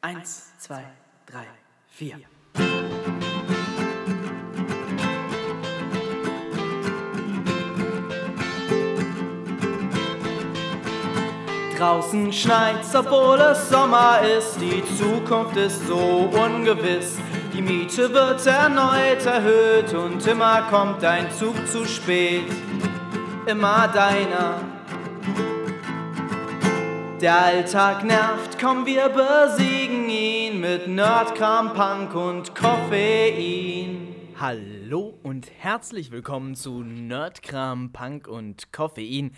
Eins, zwei, drei, vier. Draußen schneit's, obwohl es Sommer ist. Die Zukunft ist so ungewiss. Die Miete wird erneut erhöht und immer kommt dein Zug zu spät. Immer deiner. Der Alltag nervt, komm, wir besiegen mit Nerdkram, Punk und Koffein. Hallo und herzlich willkommen zu Nerdkram, Punk und Koffein.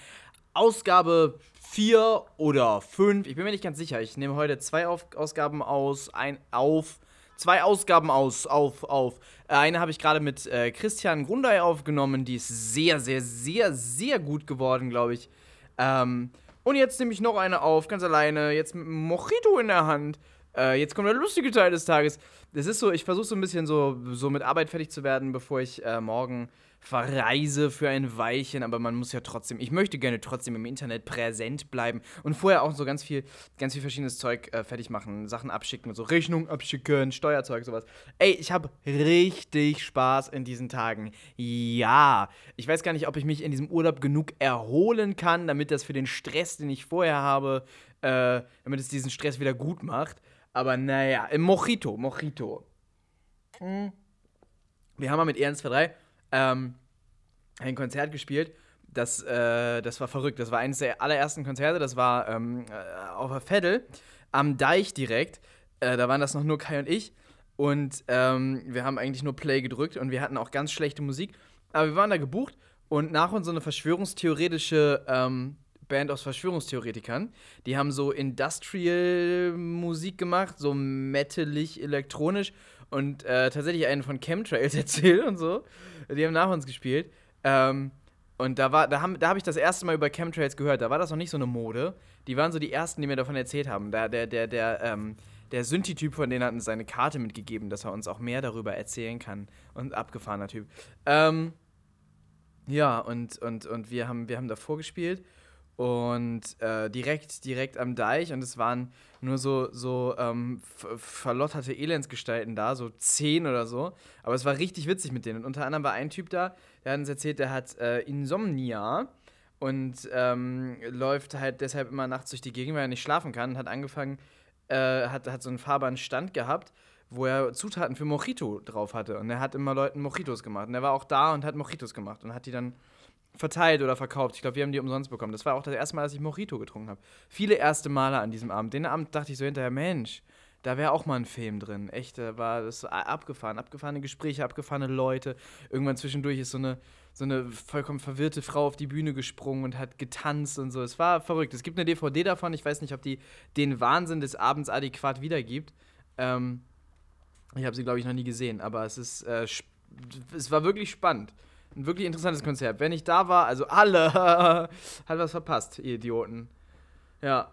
Ausgabe 4 oder 5. Ich bin mir nicht ganz sicher. Ich nehme heute zwei auf Ausgaben aus, ein auf. Zwei Ausgaben aus, auf, auf. Eine habe ich gerade mit äh, Christian Grundei aufgenommen. Die ist sehr, sehr, sehr, sehr gut geworden, glaube ich. Ähm, und jetzt nehme ich noch eine auf, ganz alleine. Jetzt mit einem Mojito in der Hand. Äh, jetzt kommt der lustige Teil des Tages. Das ist so, ich versuche so ein bisschen so, so mit Arbeit fertig zu werden, bevor ich äh, morgen verreise für ein Weilchen, aber man muss ja trotzdem, ich möchte gerne trotzdem im Internet präsent bleiben und vorher auch so ganz viel, ganz viel verschiedenes Zeug äh, fertig machen, Sachen abschicken, so Rechnung abschicken, Steuerzeug, sowas. Ey, ich habe richtig Spaß in diesen Tagen. Ja, ich weiß gar nicht, ob ich mich in diesem Urlaub genug erholen kann, damit das für den Stress, den ich vorher habe, äh, damit es diesen Stress wieder gut macht. Aber naja, im Mojito, Mojito. Hm. Wir haben mal mit EN23 ähm, ein Konzert gespielt. Das, äh, das war verrückt. Das war eines der allerersten Konzerte. Das war ähm, äh, auf der Veddel am Deich direkt. Äh, da waren das noch nur Kai und ich. Und ähm, wir haben eigentlich nur Play gedrückt und wir hatten auch ganz schlechte Musik. Aber wir waren da gebucht und nach uns so eine verschwörungstheoretische ähm, Band aus Verschwörungstheoretikern. Die haben so Industrial-Musik gemacht, so metalig, elektronisch und äh, tatsächlich einen von Chemtrails erzählt und so. Die haben nach uns gespielt. Ähm, und da da, da habe ich das erste Mal über Chemtrails gehört. Da war das noch nicht so eine Mode. Die waren so die ersten, die mir davon erzählt haben. Da, der, der, der, ähm, der Synthi-Typ von denen hat uns seine Karte mitgegeben, dass er uns auch mehr darüber erzählen kann. Und abgefahrener Typ. Ähm, ja, und, und, und wir haben, wir haben davor gespielt und äh, direkt, direkt am Deich und es waren nur so, so ähm, verlotterte Elendsgestalten da, so zehn oder so. Aber es war richtig witzig mit denen. Und unter anderem war ein Typ da, der hat uns erzählt, der hat äh, Insomnia und ähm, läuft halt deshalb immer nachts durch die Gegend, weil er nicht schlafen kann und hat angefangen, äh, hat, hat so einen fahrbaren Stand gehabt, wo er Zutaten für Mojito drauf hatte. Und er hat immer Leuten Mojitos gemacht. Und er war auch da und hat Mojitos gemacht und hat die dann verteilt oder verkauft. Ich glaube, wir haben die umsonst bekommen. Das war auch das erste Mal, dass ich Mojito getrunken habe. Viele erste Male an diesem Abend. Den Abend dachte ich so hinterher, Mensch, da wäre auch mal ein Film drin. Echt, da war das abgefahren. Abgefahrene Gespräche, abgefahrene Leute. Irgendwann zwischendurch ist so eine, so eine vollkommen verwirrte Frau auf die Bühne gesprungen und hat getanzt und so. Es war verrückt. Es gibt eine DVD davon. Ich weiß nicht, ob die den Wahnsinn des Abends adäquat wiedergibt. Ähm, ich habe sie, glaube ich, noch nie gesehen. Aber es ist, äh, es war wirklich spannend. Ein wirklich interessantes Konzert. Wenn ich da war, also alle, hat was verpasst, ihr Idioten. Ja.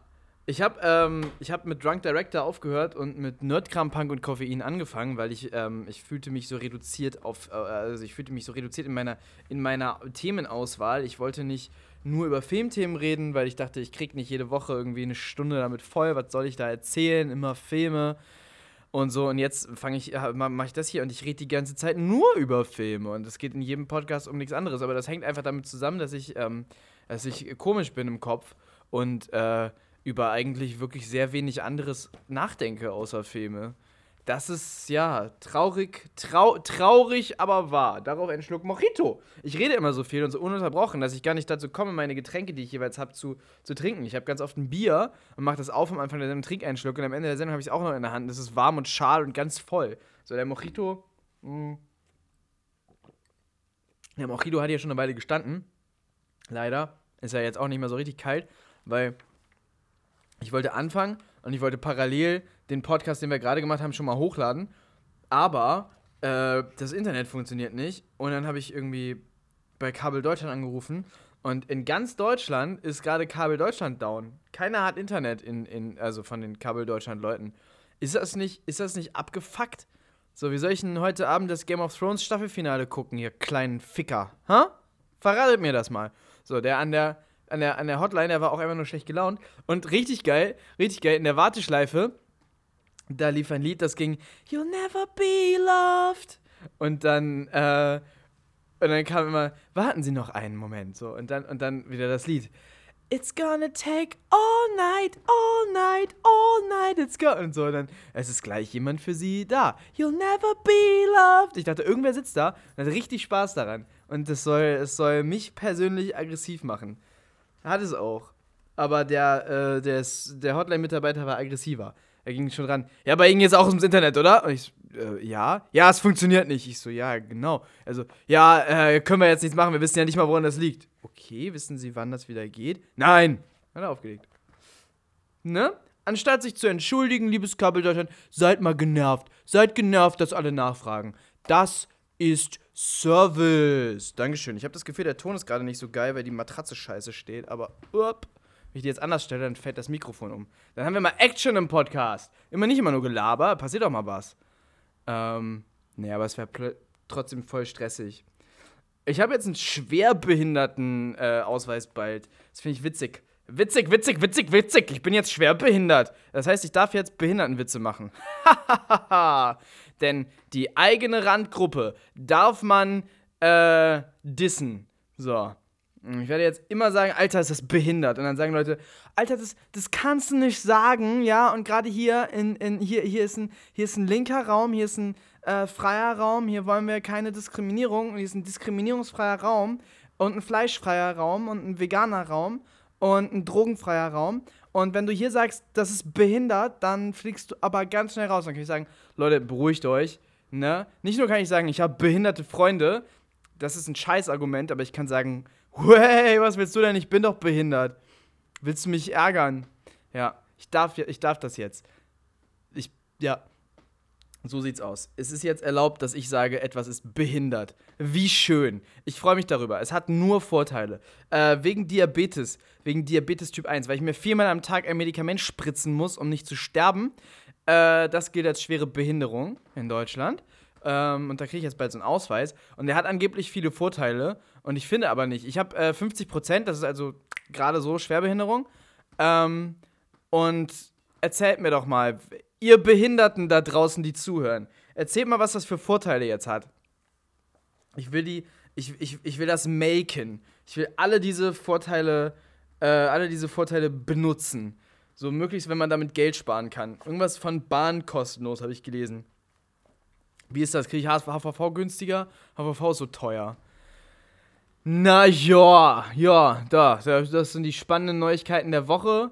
Ich habe ähm, hab mit Drunk Director aufgehört und mit Nerdkram, Punk und Koffein angefangen, weil ich, ähm, ich fühlte mich so reduziert auf, äh, also ich fühlte mich so reduziert in meiner, in meiner Themenauswahl. Ich wollte nicht nur über Filmthemen reden, weil ich dachte, ich krieg nicht jede Woche irgendwie eine Stunde damit voll. Was soll ich da erzählen? Immer Filme und so. Und jetzt fange ich, mache ich das hier und ich rede die ganze Zeit nur über Filme. Und es geht in jedem Podcast um nichts anderes. Aber das hängt einfach damit zusammen, dass ich, ähm, dass ich komisch bin im Kopf und äh, über eigentlich wirklich sehr wenig anderes nachdenke außer Filme. Das ist ja traurig, trau traurig, aber wahr. Darauf ein Schluck Mojito. Ich rede immer so viel und so ununterbrochen, dass ich gar nicht dazu komme, meine Getränke, die ich jeweils habe, zu, zu trinken. Ich habe ganz oft ein Bier und mache das auf am Anfang der Sendung, trinke einen Schluck und am Ende der Sendung habe ich es auch noch in der Hand. Das ist warm und schal und ganz voll. So, der Mojito. Mh. Hm. Der Mojito hat hier schon eine Weile gestanden. Leider ist er jetzt auch nicht mehr so richtig kalt, weil ich wollte anfangen und ich wollte parallel den Podcast, den wir gerade gemacht haben, schon mal hochladen. Aber äh, das Internet funktioniert nicht. Und dann habe ich irgendwie bei Kabel Deutschland angerufen. Und in ganz Deutschland ist gerade Kabel Deutschland down. Keiner hat Internet in, in also von den Kabel Deutschland Leuten. Ist das nicht, ist das nicht abgefuckt? So, wie soll ich denn heute Abend das Game of Thrones Staffelfinale gucken, ihr kleinen Ficker? Hä? Verratet mir das mal. So, der an der, an der, an der Hotline, der war auch einfach nur schlecht gelaunt. Und richtig geil, richtig geil, in der Warteschleife da lief ein Lied, das ging You'll never be loved. Und dann, äh, und dann kam immer, warten Sie noch einen Moment, so. Und dann, und dann wieder das Lied. It's gonna take all night, all night, all night, it's gonna. Und so, und dann, es ist gleich jemand für Sie da. You'll never be loved. Ich dachte, irgendwer sitzt da und hat richtig Spaß daran. Und das soll, es soll mich persönlich aggressiv machen. Hat es auch. Aber der, äh, der, der Hotline-Mitarbeiter war aggressiver. Er ging schon ran. Ja, bei Ihnen jetzt auch ins Internet, oder? Und ich, äh, ja. Ja, es funktioniert nicht. Ich so, ja, genau. Also, ja, äh, können wir jetzt nichts machen. Wir wissen ja nicht mal, woran das liegt. Okay, wissen Sie, wann das wieder geht? Nein. Hat er aufgelegt. Ne? Anstatt sich zu entschuldigen, liebes Kabel Deutschland, seid mal genervt. Seid genervt, dass alle nachfragen. Das ist Service. Dankeschön. Ich habe das Gefühl, der Ton ist gerade nicht so geil, weil die Matratze scheiße steht, aber up. Ich die jetzt anders stelle, dann fällt das Mikrofon um. Dann haben wir mal Action im Podcast. Immer nicht immer nur Gelaber, passiert auch mal was. Ähm, nee, aber es wäre trotzdem voll stressig. Ich habe jetzt einen schwerbehinderten äh, bald. Das finde ich witzig. Witzig, witzig, witzig, witzig. Ich bin jetzt schwerbehindert. Das heißt, ich darf jetzt Behindertenwitze machen. Denn die eigene Randgruppe darf man äh, dissen. So. Ich werde jetzt immer sagen, Alter, ist das behindert. Und dann sagen Leute, Alter, das, das kannst du nicht sagen, ja. Und gerade hier, in, in, hier, hier, ist ein, hier ist ein linker Raum, hier ist ein äh, freier Raum, hier wollen wir keine Diskriminierung. Hier ist ein diskriminierungsfreier Raum und ein fleischfreier Raum und ein veganer Raum und ein drogenfreier Raum. Und wenn du hier sagst, das ist behindert, dann fliegst du aber ganz schnell raus. Dann kann ich sagen, Leute, beruhigt euch. Ne? Nicht nur kann ich sagen, ich habe behinderte Freunde. Das ist ein Scheißargument, aber ich kann sagen, hey, was willst du denn? Ich bin doch behindert. Willst du mich ärgern? Ja, ich darf, ich darf das jetzt. Ich, ja. So sieht's aus. Es ist jetzt erlaubt, dass ich sage, etwas ist behindert. Wie schön. Ich freue mich darüber. Es hat nur Vorteile. Äh, wegen Diabetes, wegen Diabetes Typ 1, weil ich mir viermal am Tag ein Medikament spritzen muss, um nicht zu sterben. Äh, das gilt als schwere Behinderung in Deutschland. Ähm, und da kriege ich jetzt bald so einen Ausweis. Und der hat angeblich viele Vorteile. Und ich finde aber nicht. Ich habe äh, 50 Prozent, das ist also gerade so Schwerbehinderung. Ähm, und erzählt mir doch mal, ihr Behinderten da draußen, die zuhören, erzählt mal, was das für Vorteile jetzt hat. Ich will die, ich, ich, ich will das maken. Ich will alle diese Vorteile, äh, alle diese Vorteile benutzen. So möglichst, wenn man damit Geld sparen kann. Irgendwas von Bahn kostenlos, habe ich gelesen. Wie ist das? Kriege ich HVV günstiger? HVV ist so teuer. Na ja, ja, da, das sind die spannenden Neuigkeiten der Woche.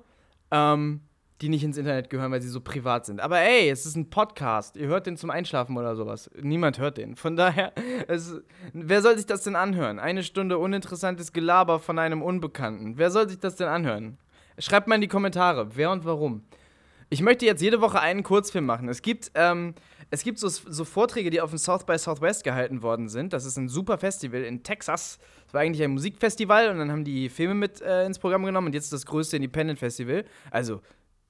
Ähm, die nicht ins Internet gehören, weil sie so privat sind. Aber ey, es ist ein Podcast. Ihr hört den zum Einschlafen oder sowas. Niemand hört den. Von daher, es, wer soll sich das denn anhören? Eine Stunde uninteressantes Gelaber von einem Unbekannten. Wer soll sich das denn anhören? Schreibt mal in die Kommentare, wer und warum. Ich möchte jetzt jede Woche einen Kurzfilm machen. Es gibt, ähm, es gibt so, so Vorträge, die auf dem South by Southwest gehalten worden sind. Das ist ein super Festival in Texas. Es war eigentlich ein Musikfestival und dann haben die Filme mit äh, ins Programm genommen und jetzt ist das größte Independent Festival. Also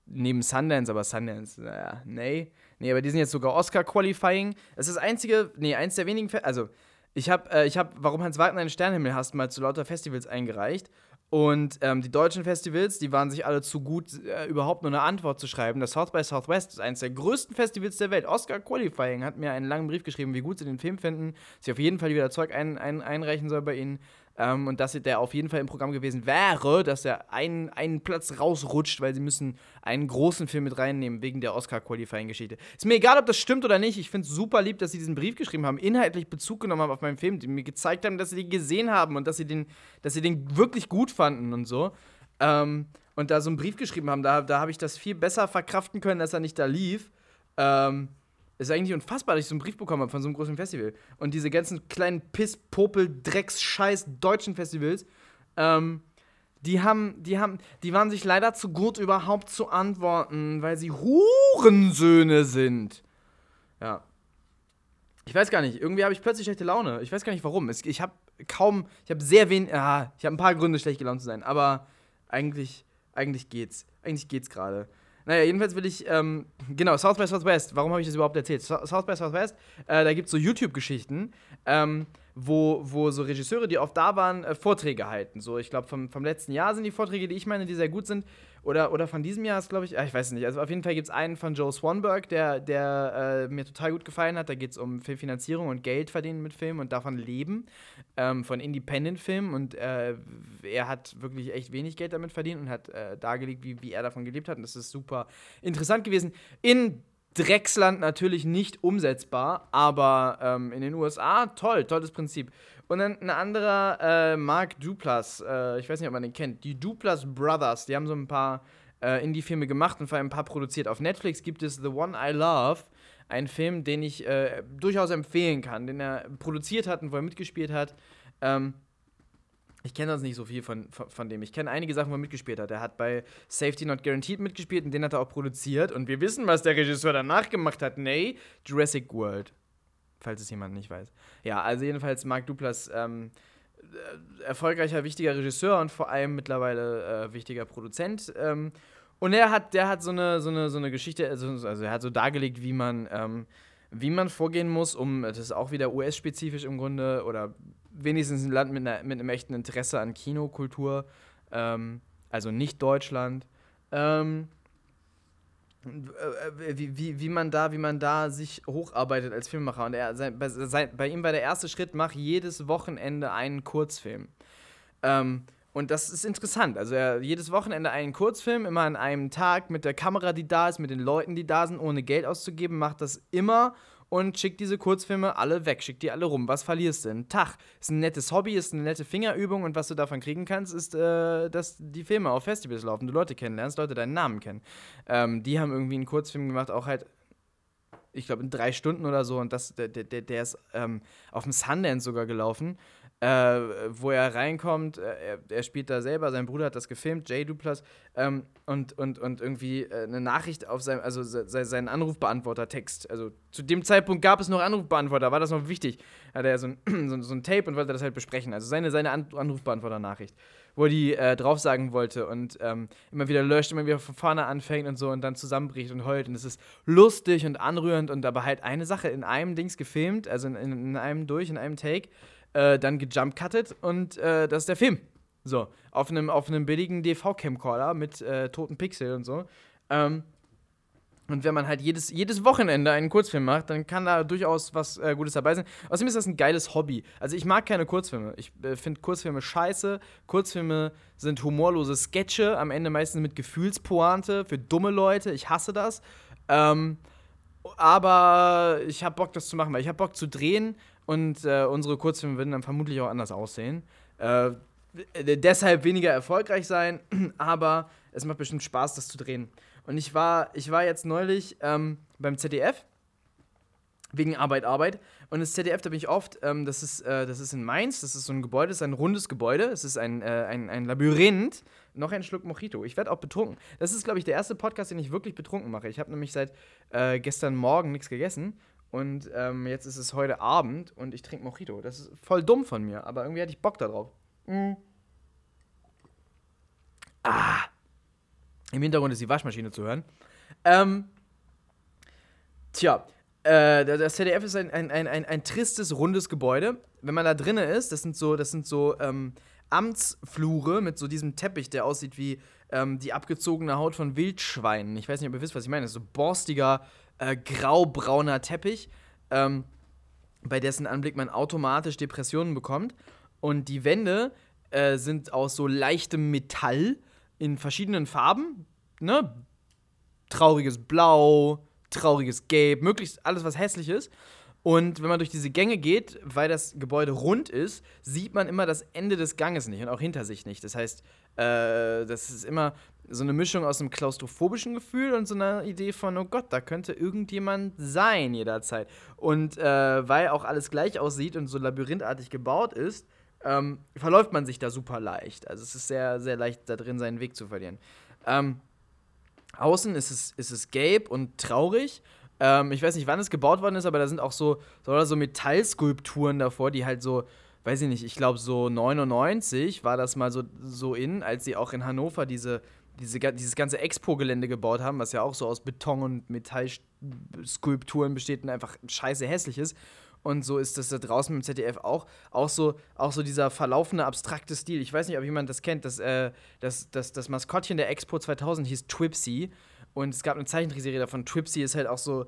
neben Sundance, aber Sundance, naja, nee. Nee, aber die sind jetzt sogar Oscar-Qualifying. Es ist das einzige, nee, eins der wenigen, Fe also ich habe, äh, ich habe, warum Hans Wagner einen Sternenhimmel hast, mal zu lauter Festivals eingereicht. Und ähm, die deutschen Festivals, die waren sich alle zu gut, äh, überhaupt nur eine Antwort zu schreiben. Das South by Southwest ist eines der größten Festivals der Welt. Oscar Qualifying hat mir einen langen Brief geschrieben, wie gut sie den Film finden, dass ich auf jeden Fall wieder Zeug ein, ein, einreichen soll bei ihnen. Ähm, und dass der auf jeden Fall im Programm gewesen wäre, dass er einen, einen Platz rausrutscht, weil sie müssen einen großen Film mit reinnehmen wegen der Oscar-Qualifying-Geschichte. Ist mir egal, ob das stimmt oder nicht. Ich finde es super lieb, dass sie diesen Brief geschrieben haben, inhaltlich Bezug genommen haben auf meinen Film, die mir gezeigt haben, dass sie den gesehen haben und dass sie den, dass sie den wirklich gut fanden und so. Ähm, und da so einen Brief geschrieben haben, da, da habe ich das viel besser verkraften können, dass er nicht da lief. Ähm, ist eigentlich unfassbar, dass ich so einen Brief bekommen habe von so einem großen Festival. Und diese ganzen kleinen Piss, Popel, Drecks, Scheiß deutschen Festivals, ähm, die haben, die haben, die waren sich leider zu gut, überhaupt zu antworten, weil sie Hurensöhne sind. Ja. Ich weiß gar nicht, irgendwie habe ich plötzlich schlechte Laune. Ich weiß gar nicht warum. Ich habe kaum, ich habe sehr wenig, ah, ich habe ein paar Gründe, schlecht gelaunt zu sein, aber eigentlich, eigentlich geht's. Eigentlich geht's gerade. Naja, jedenfalls will ich, ähm, genau, South by Southwest, warum habe ich das überhaupt erzählt? South by Southwest, äh, da gibt es so YouTube-Geschichten, ähm, wo, wo so Regisseure, die oft da waren, äh, Vorträge halten. So, ich glaube, vom, vom letzten Jahr sind die Vorträge, die ich meine, die sehr gut sind. Oder, oder von diesem Jahr ist, glaube ich, ich weiß nicht. Also auf jeden Fall gibt es einen von Joe Swanberg, der, der äh, mir total gut gefallen hat. Da geht es um Filmfinanzierung und Geld verdienen mit Filmen und davon leben. Ähm, von Independent-Filmen. Und äh, er hat wirklich echt wenig Geld damit verdient und hat äh, dargelegt, wie, wie er davon gelebt hat. Und das ist super interessant gewesen. In Drecksland natürlich nicht umsetzbar, aber ähm, in den USA toll, tolles Prinzip. Und dann ein anderer, äh, Mark Duplas, äh, ich weiß nicht, ob man den kennt, die Duplas Brothers, die haben so ein paar äh, Indie-Filme gemacht und vor allem ein paar produziert. Auf Netflix gibt es The One I Love, ein Film, den ich äh, durchaus empfehlen kann, den er produziert hat und wo er mitgespielt hat. Ähm, ich kenne sonst nicht so viel von, von, von dem. Ich kenne einige Sachen, wo er mitgespielt hat. Er hat bei Safety Not Guaranteed mitgespielt und den hat er auch produziert. Und wir wissen, was der Regisseur danach gemacht hat. Nee, Jurassic World. Falls es jemand nicht weiß. Ja, also jedenfalls Mark Duplas ähm, äh, erfolgreicher, wichtiger Regisseur und vor allem mittlerweile äh, wichtiger Produzent. Ähm, und er hat, der hat so eine, so eine, so eine Geschichte, also, also er hat so dargelegt, wie man, ähm, wie man vorgehen muss, um, das ist auch wieder US-spezifisch im Grunde, oder wenigstens ein Land mit, einer, mit einem echten Interesse an Kinokultur, ähm, also nicht Deutschland. Ähm, äh, wie, wie, wie, man da, wie man da sich hocharbeitet als Filmemacher. Und er, sein, bei, sein, bei, ihm war der erste Schritt, mach jedes Wochenende einen Kurzfilm. Ähm, und das ist interessant. Also er jedes Wochenende einen Kurzfilm, immer an einem Tag mit der Kamera, die da ist, mit den Leuten, die da sind, ohne Geld auszugeben, macht das immer und schickt diese Kurzfilme alle weg, schickt die alle rum. Was verlierst du? Ein Tag. Ist ein nettes Hobby, ist eine nette Fingerübung und was du davon kriegen kannst, ist, äh, dass die Filme auf Festivals laufen, du Leute kennenlernst, Leute deinen Namen kennen. Ähm, die haben irgendwie einen Kurzfilm gemacht, auch halt ich glaube, in drei Stunden oder so. Und das, der, der, der ist ähm, auf dem Sundance sogar gelaufen äh, wo er reinkommt. Äh, er, er, spielt da selber, sein Bruder hat das gefilmt, Jay Duplas, ähm, und, und, und irgendwie äh, eine Nachricht auf seinem, also se, seinen Anrufbeantworter-Text. Also zu dem Zeitpunkt gab es noch Anrufbeantworter, war das noch wichtig. Hatte er so ein, so, so ein Tape und wollte das halt besprechen. Also seine, seine An Anrufbeantworter-Nachricht, wo er die äh, drauf wollte und ähm, immer wieder löscht, immer wieder von vorne anfängt und so und dann zusammenbricht und heult. Und es ist lustig und anrührend und aber halt eine Sache in einem Dings gefilmt, also in, in einem durch, in einem Take äh, dann gejumpcuttet und äh, das ist der Film. So, auf einem, auf billigen DV-Camcorder mit äh, toten Pixel und so. Ähm, und wenn man halt jedes, jedes Wochenende einen Kurzfilm macht, dann kann da durchaus was äh, Gutes dabei sein. Außerdem ist das ein geiles Hobby. Also ich mag keine Kurzfilme. Ich äh, finde Kurzfilme scheiße. Kurzfilme sind humorlose Sketche, am Ende meistens mit Gefühlspointe für dumme Leute. Ich hasse das. Ähm, aber ich habe Bock, das zu machen, weil ich habe Bock zu drehen und äh, unsere Kurzfilme würden dann vermutlich auch anders aussehen. Äh, deshalb weniger erfolgreich sein, aber es macht bestimmt Spaß, das zu drehen. Und ich war, ich war jetzt neulich ähm, beim ZDF wegen Arbeit, Arbeit. Und das ZDF, da bin ich oft, ähm, das, ist, äh, das ist in Mainz, das ist so ein Gebäude, das ist ein rundes Gebäude, es ist ein, äh, ein, ein Labyrinth, noch ein Schluck Mojito. Ich werde auch betrunken. Das ist, glaube ich, der erste Podcast, den ich wirklich betrunken mache. Ich habe nämlich seit äh, gestern Morgen nichts gegessen und ähm, jetzt ist es heute Abend und ich trinke Mojito. Das ist voll dumm von mir, aber irgendwie hatte ich Bock darauf. Mhm. Ah. Im Hintergrund ist die Waschmaschine zu hören. Ähm, tja, äh, das ZDF ist ein, ein, ein, ein, ein tristes, rundes Gebäude. Wenn man da drinnen ist, das sind so, das sind so ähm, Amtsflure mit so diesem Teppich, der aussieht wie ähm, die abgezogene Haut von Wildschweinen. Ich weiß nicht, ob ihr wisst, was ich meine. Das ist so borstiger, äh, graubrauner Teppich, ähm, bei dessen Anblick man automatisch Depressionen bekommt. Und die Wände äh, sind aus so leichtem Metall in verschiedenen Farben. Ne? Trauriges Blau, trauriges Gelb, möglichst alles, was hässlich ist. Und wenn man durch diese Gänge geht, weil das Gebäude rund ist, sieht man immer das Ende des Ganges nicht und auch hinter sich nicht. Das heißt, äh, das ist immer so eine Mischung aus einem klaustrophobischen Gefühl und so einer Idee von, oh Gott, da könnte irgendjemand sein jederzeit. Und äh, weil auch alles gleich aussieht und so labyrinthartig gebaut ist, ähm, verläuft man sich da super leicht. Also es ist sehr, sehr leicht da drin, seinen Weg zu verlieren. Ähm, außen ist es, ist es gelb und traurig ähm, ich weiß nicht, wann es gebaut worden ist, aber da sind auch so, so Metallskulpturen davor, die halt so, weiß ich nicht, ich glaube so 99 war das mal so, so in, als sie auch in Hannover diese, diese, dieses ganze Expo-Gelände gebaut haben, was ja auch so aus Beton und Metallskulpturen besteht und einfach scheiße hässlich ist. Und so ist das da draußen im ZDF auch. Auch so, auch so dieser verlaufende, abstrakte Stil. Ich weiß nicht, ob jemand das kennt. Das, äh, das, das, das Maskottchen der Expo 2000 hieß Twipsy. Und es gab eine Zeichentrickserie davon. Twipsy ist halt auch so,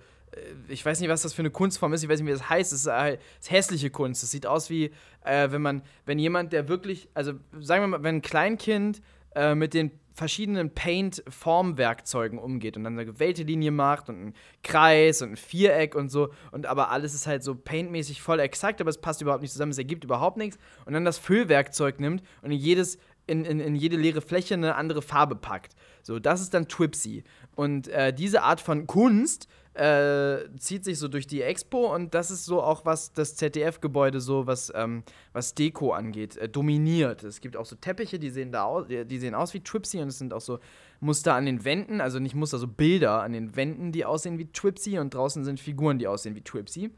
ich weiß nicht, was das für eine Kunstform ist, ich weiß nicht, wie das heißt. Es ist, halt, ist hässliche Kunst. Es sieht aus wie, äh, wenn man, wenn jemand, der wirklich, also sagen wir mal, wenn ein Kleinkind äh, mit den verschiedenen Paint-Formwerkzeugen umgeht und dann eine gewählte Linie macht und einen Kreis und ein Viereck und so. Und aber alles ist halt so paintmäßig voll exakt, aber es passt überhaupt nicht zusammen, es ergibt überhaupt nichts. Und dann das Füllwerkzeug nimmt und in jedes in, in, in jede leere Fläche eine andere Farbe packt. So, das ist dann Twipsy. Und äh, diese Art von Kunst äh, zieht sich so durch die Expo und das ist so auch, was das ZDF-Gebäude so, was, ähm, was Deko angeht, äh, dominiert. Es gibt auch so Teppiche, die sehen da aus, die sehen aus wie Tripsy und es sind auch so Muster an den Wänden, also nicht Muster, so Bilder an den Wänden, die aussehen wie Tripsy und draußen sind Figuren, die aussehen wie Tripsy.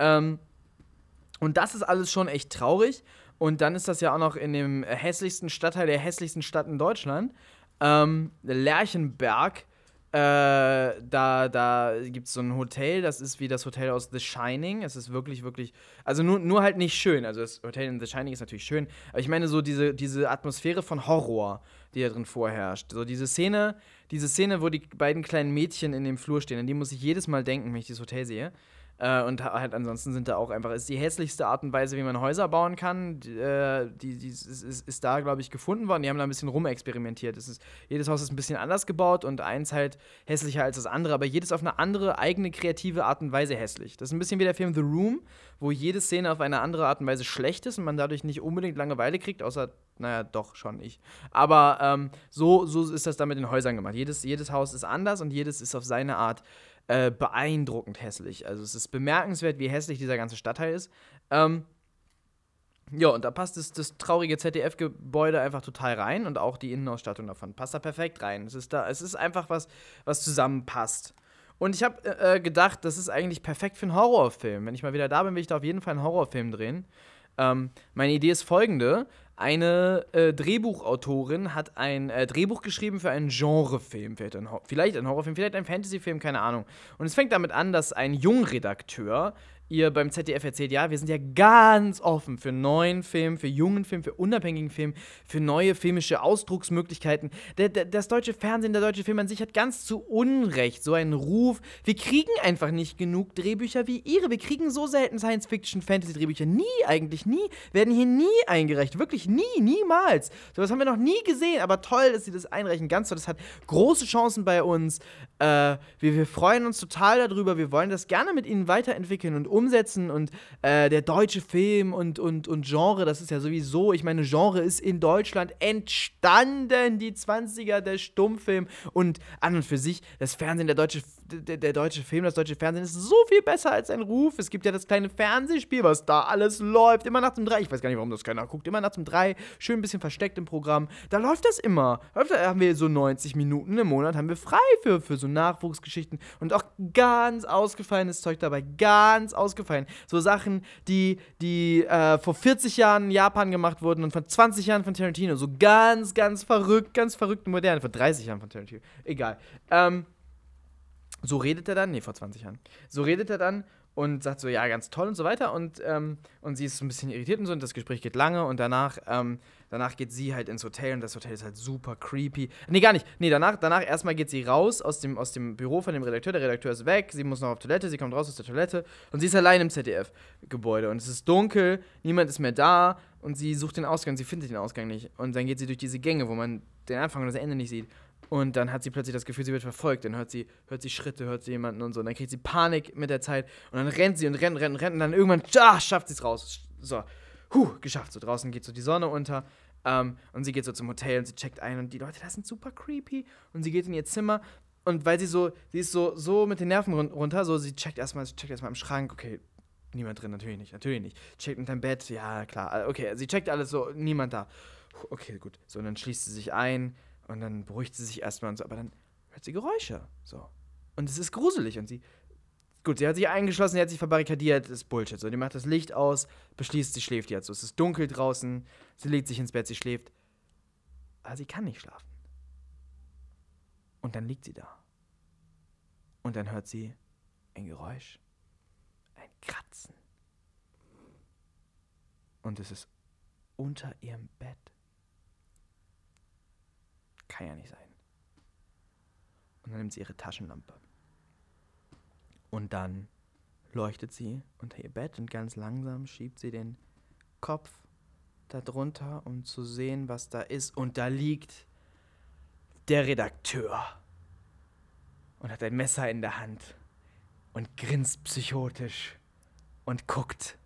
Ähm, und das ist alles schon echt traurig. Und dann ist das ja auch noch in dem hässlichsten Stadtteil der hässlichsten Stadt in Deutschland, ähm, Lerchenberg äh, da da gibt es so ein Hotel, das ist wie das Hotel aus The Shining. Es ist wirklich, wirklich, also nur, nur halt nicht schön. Also das Hotel in The Shining ist natürlich schön, aber ich meine so diese, diese Atmosphäre von Horror, die da drin vorherrscht. So diese Szene, diese Szene, wo die beiden kleinen Mädchen in dem Flur stehen, an die muss ich jedes Mal denken, wenn ich dieses Hotel sehe. Äh, und halt ansonsten sind da auch einfach, ist die hässlichste Art und Weise, wie man Häuser bauen kann, die, äh, die, die ist, ist, ist, da, glaube ich, gefunden worden. Die haben da ein bisschen rumexperimentiert. Es ist, jedes Haus ist ein bisschen anders gebaut und eins halt hässlicher als das andere, aber jedes auf eine andere, eigene, kreative Art und Weise hässlich. Das ist ein bisschen wie der Film The Room, wo jede Szene auf eine andere Art und Weise schlecht ist und man dadurch nicht unbedingt Langeweile kriegt, außer naja, doch, schon ich. Aber ähm, so, so ist das da mit den Häusern gemacht. Jedes, jedes Haus ist anders und jedes ist auf seine Art äh, beeindruckend hässlich. Also es ist bemerkenswert, wie hässlich dieser ganze Stadtteil ist. Ähm, ja, und da passt das, das traurige ZDF-Gebäude einfach total rein und auch die Innenausstattung davon passt da perfekt rein. Es ist da, es ist einfach was, was zusammenpasst. Und ich habe äh, äh, gedacht, das ist eigentlich perfekt für einen Horrorfilm. Wenn ich mal wieder da bin, will ich da auf jeden Fall einen Horrorfilm drehen. Ähm, meine Idee ist folgende: eine äh, Drehbuchautorin hat ein äh, Drehbuch geschrieben für einen Genrefilm. Vielleicht ein, vielleicht ein Horrorfilm, vielleicht ein Fantasyfilm, keine Ahnung. Und es fängt damit an, dass ein Jungredakteur ihr beim ZDF erzählt, ja, wir sind ja ganz offen für neuen Film, für jungen Film, für unabhängigen Film, für neue filmische Ausdrucksmöglichkeiten. Der, der, das deutsche Fernsehen, der deutsche Film an sich hat ganz zu Unrecht so einen Ruf. Wir kriegen einfach nicht genug Drehbücher wie ihre. Wir kriegen so selten Science-Fiction, Fantasy-Drehbücher. Nie, eigentlich nie. Werden hier nie eingereicht. Wirklich nie, niemals. So was haben wir noch nie gesehen. Aber toll, dass sie das einreichen. Ganz toll. Das hat große Chancen bei uns. Äh, wir, wir freuen uns total darüber. Wir wollen das gerne mit ihnen weiterentwickeln und umsetzen und äh, der deutsche Film und, und, und Genre, das ist ja sowieso, ich meine, Genre ist in Deutschland entstanden, die 20er, der Stummfilm und an und für sich, das Fernsehen, der deutsche, der, der deutsche Film, das deutsche Fernsehen ist so viel besser als ein Ruf. Es gibt ja das kleine Fernsehspiel, was da alles läuft, immer nach dem 3, ich weiß gar nicht, warum das keiner guckt, immer nach dem 3, schön ein bisschen versteckt im Programm, da läuft das immer. Da haben wir so 90 Minuten im Monat, haben wir frei für, für so Nachwuchsgeschichten und auch ganz ausgefallenes Zeug dabei, ganz ausgefallen. So Sachen, die, die äh, vor 40 Jahren in Japan gemacht wurden und vor 20 Jahren von Tarantino. So ganz, ganz verrückt, ganz verrückt modern. Vor 30 Jahren von Tarantino. Egal. Ähm, so redet er dann, nee, vor 20 Jahren. So redet er dann und sagt so, ja, ganz toll und so weiter. Und, ähm, und sie ist so ein bisschen irritiert und so und das Gespräch geht lange und danach, ähm, danach geht sie halt ins Hotel und das Hotel ist halt super creepy. Nee, gar nicht. Nee, danach, danach erstmal geht sie raus aus dem, aus dem Büro von dem Redakteur. Der Redakteur ist weg, sie muss noch auf Toilette, sie kommt raus aus der Toilette und sie ist allein im ZDF-Gebäude und es ist dunkel, niemand ist mehr da und sie sucht den Ausgang, sie findet den Ausgang nicht. Und dann geht sie durch diese Gänge, wo man den Anfang und das Ende nicht sieht. Und dann hat sie plötzlich das Gefühl, sie wird verfolgt. Dann hört sie, hört sie Schritte, hört sie jemanden und so. Und dann kriegt sie Panik mit der Zeit. Und dann rennt sie und rennt, rennt, rennt. Und dann irgendwann, ah, schafft sie es raus. So, huh, geschafft. So draußen geht so die Sonne unter. Ähm, und sie geht so zum Hotel und sie checkt ein. Und die Leute, das sind super creepy. Und sie geht in ihr Zimmer. Und weil sie so, sie ist so, so mit den Nerven runter, so, sie checkt erstmal, sie checkt erstmal im Schrank, okay, niemand drin, natürlich nicht, natürlich nicht. Checkt unter dem Bett, ja, klar, okay, sie checkt alles so, niemand da. Okay, gut. So, und dann schließt sie sich ein und dann beruhigt sie sich erstmal und so, aber dann hört sie Geräusche. So. Und es ist gruselig. Und sie. Gut, sie hat sich eingeschlossen, sie hat sich verbarrikadiert, das ist Bullshit. So, die macht das Licht aus, beschließt, sie schläft jetzt. So, es ist dunkel draußen, sie legt sich ins Bett, sie schläft. Aber sie kann nicht schlafen. Und dann liegt sie da. Und dann hört sie ein Geräusch, ein Kratzen, und es ist unter ihrem Bett. Kann ja nicht sein. Und dann nimmt sie ihre Taschenlampe. Und dann leuchtet sie unter ihr Bett und ganz langsam schiebt sie den Kopf darunter, um zu sehen, was da ist. Und da liegt der Redakteur und hat ein Messer in der Hand und grinst psychotisch und guckt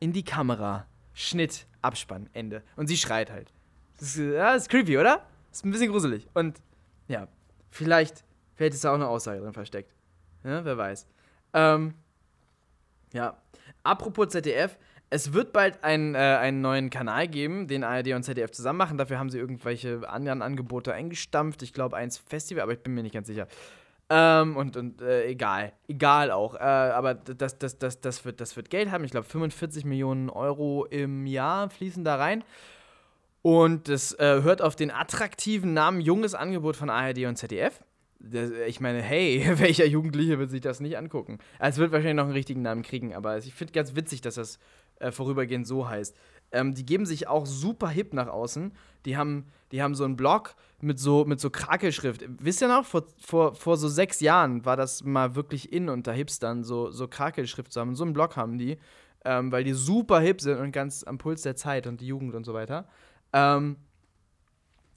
in die Kamera. Schnitt, Abspann, Ende. Und sie schreit halt. Das ist, das ist creepy, oder? Ist ein bisschen gruselig. Und ja, vielleicht, vielleicht ist da auch eine Aussage drin versteckt. Ja, wer weiß. Ähm, ja. Apropos ZDF, es wird bald ein, äh, einen neuen Kanal geben, den ARD und ZDF zusammen machen. Dafür haben sie irgendwelche anderen Angebote eingestampft. Ich glaube, eins Festival, aber ich bin mir nicht ganz sicher. Ähm, und und äh, egal. Egal auch. Äh, aber das, das, das, das, wird, das wird Geld haben. Ich glaube, 45 Millionen Euro im Jahr fließen da rein. Und das äh, hört auf den attraktiven Namen Junges Angebot von ARD und ZDF. Das, ich meine, hey, welcher Jugendliche wird sich das nicht angucken? Es wird wahrscheinlich noch einen richtigen Namen kriegen, aber ich finde ganz witzig, dass das äh, vorübergehend so heißt. Ähm, die geben sich auch super hip nach außen. Die haben, die haben so einen Blog mit so, mit so Krakelschrift. Wisst ihr noch, vor, vor, vor so sechs Jahren war das mal wirklich in unter Hipstern, so, so Krakelschrift zu haben. So einen Blog haben die, ähm, weil die super hip sind und ganz am Puls der Zeit und die Jugend und so weiter. Ähm,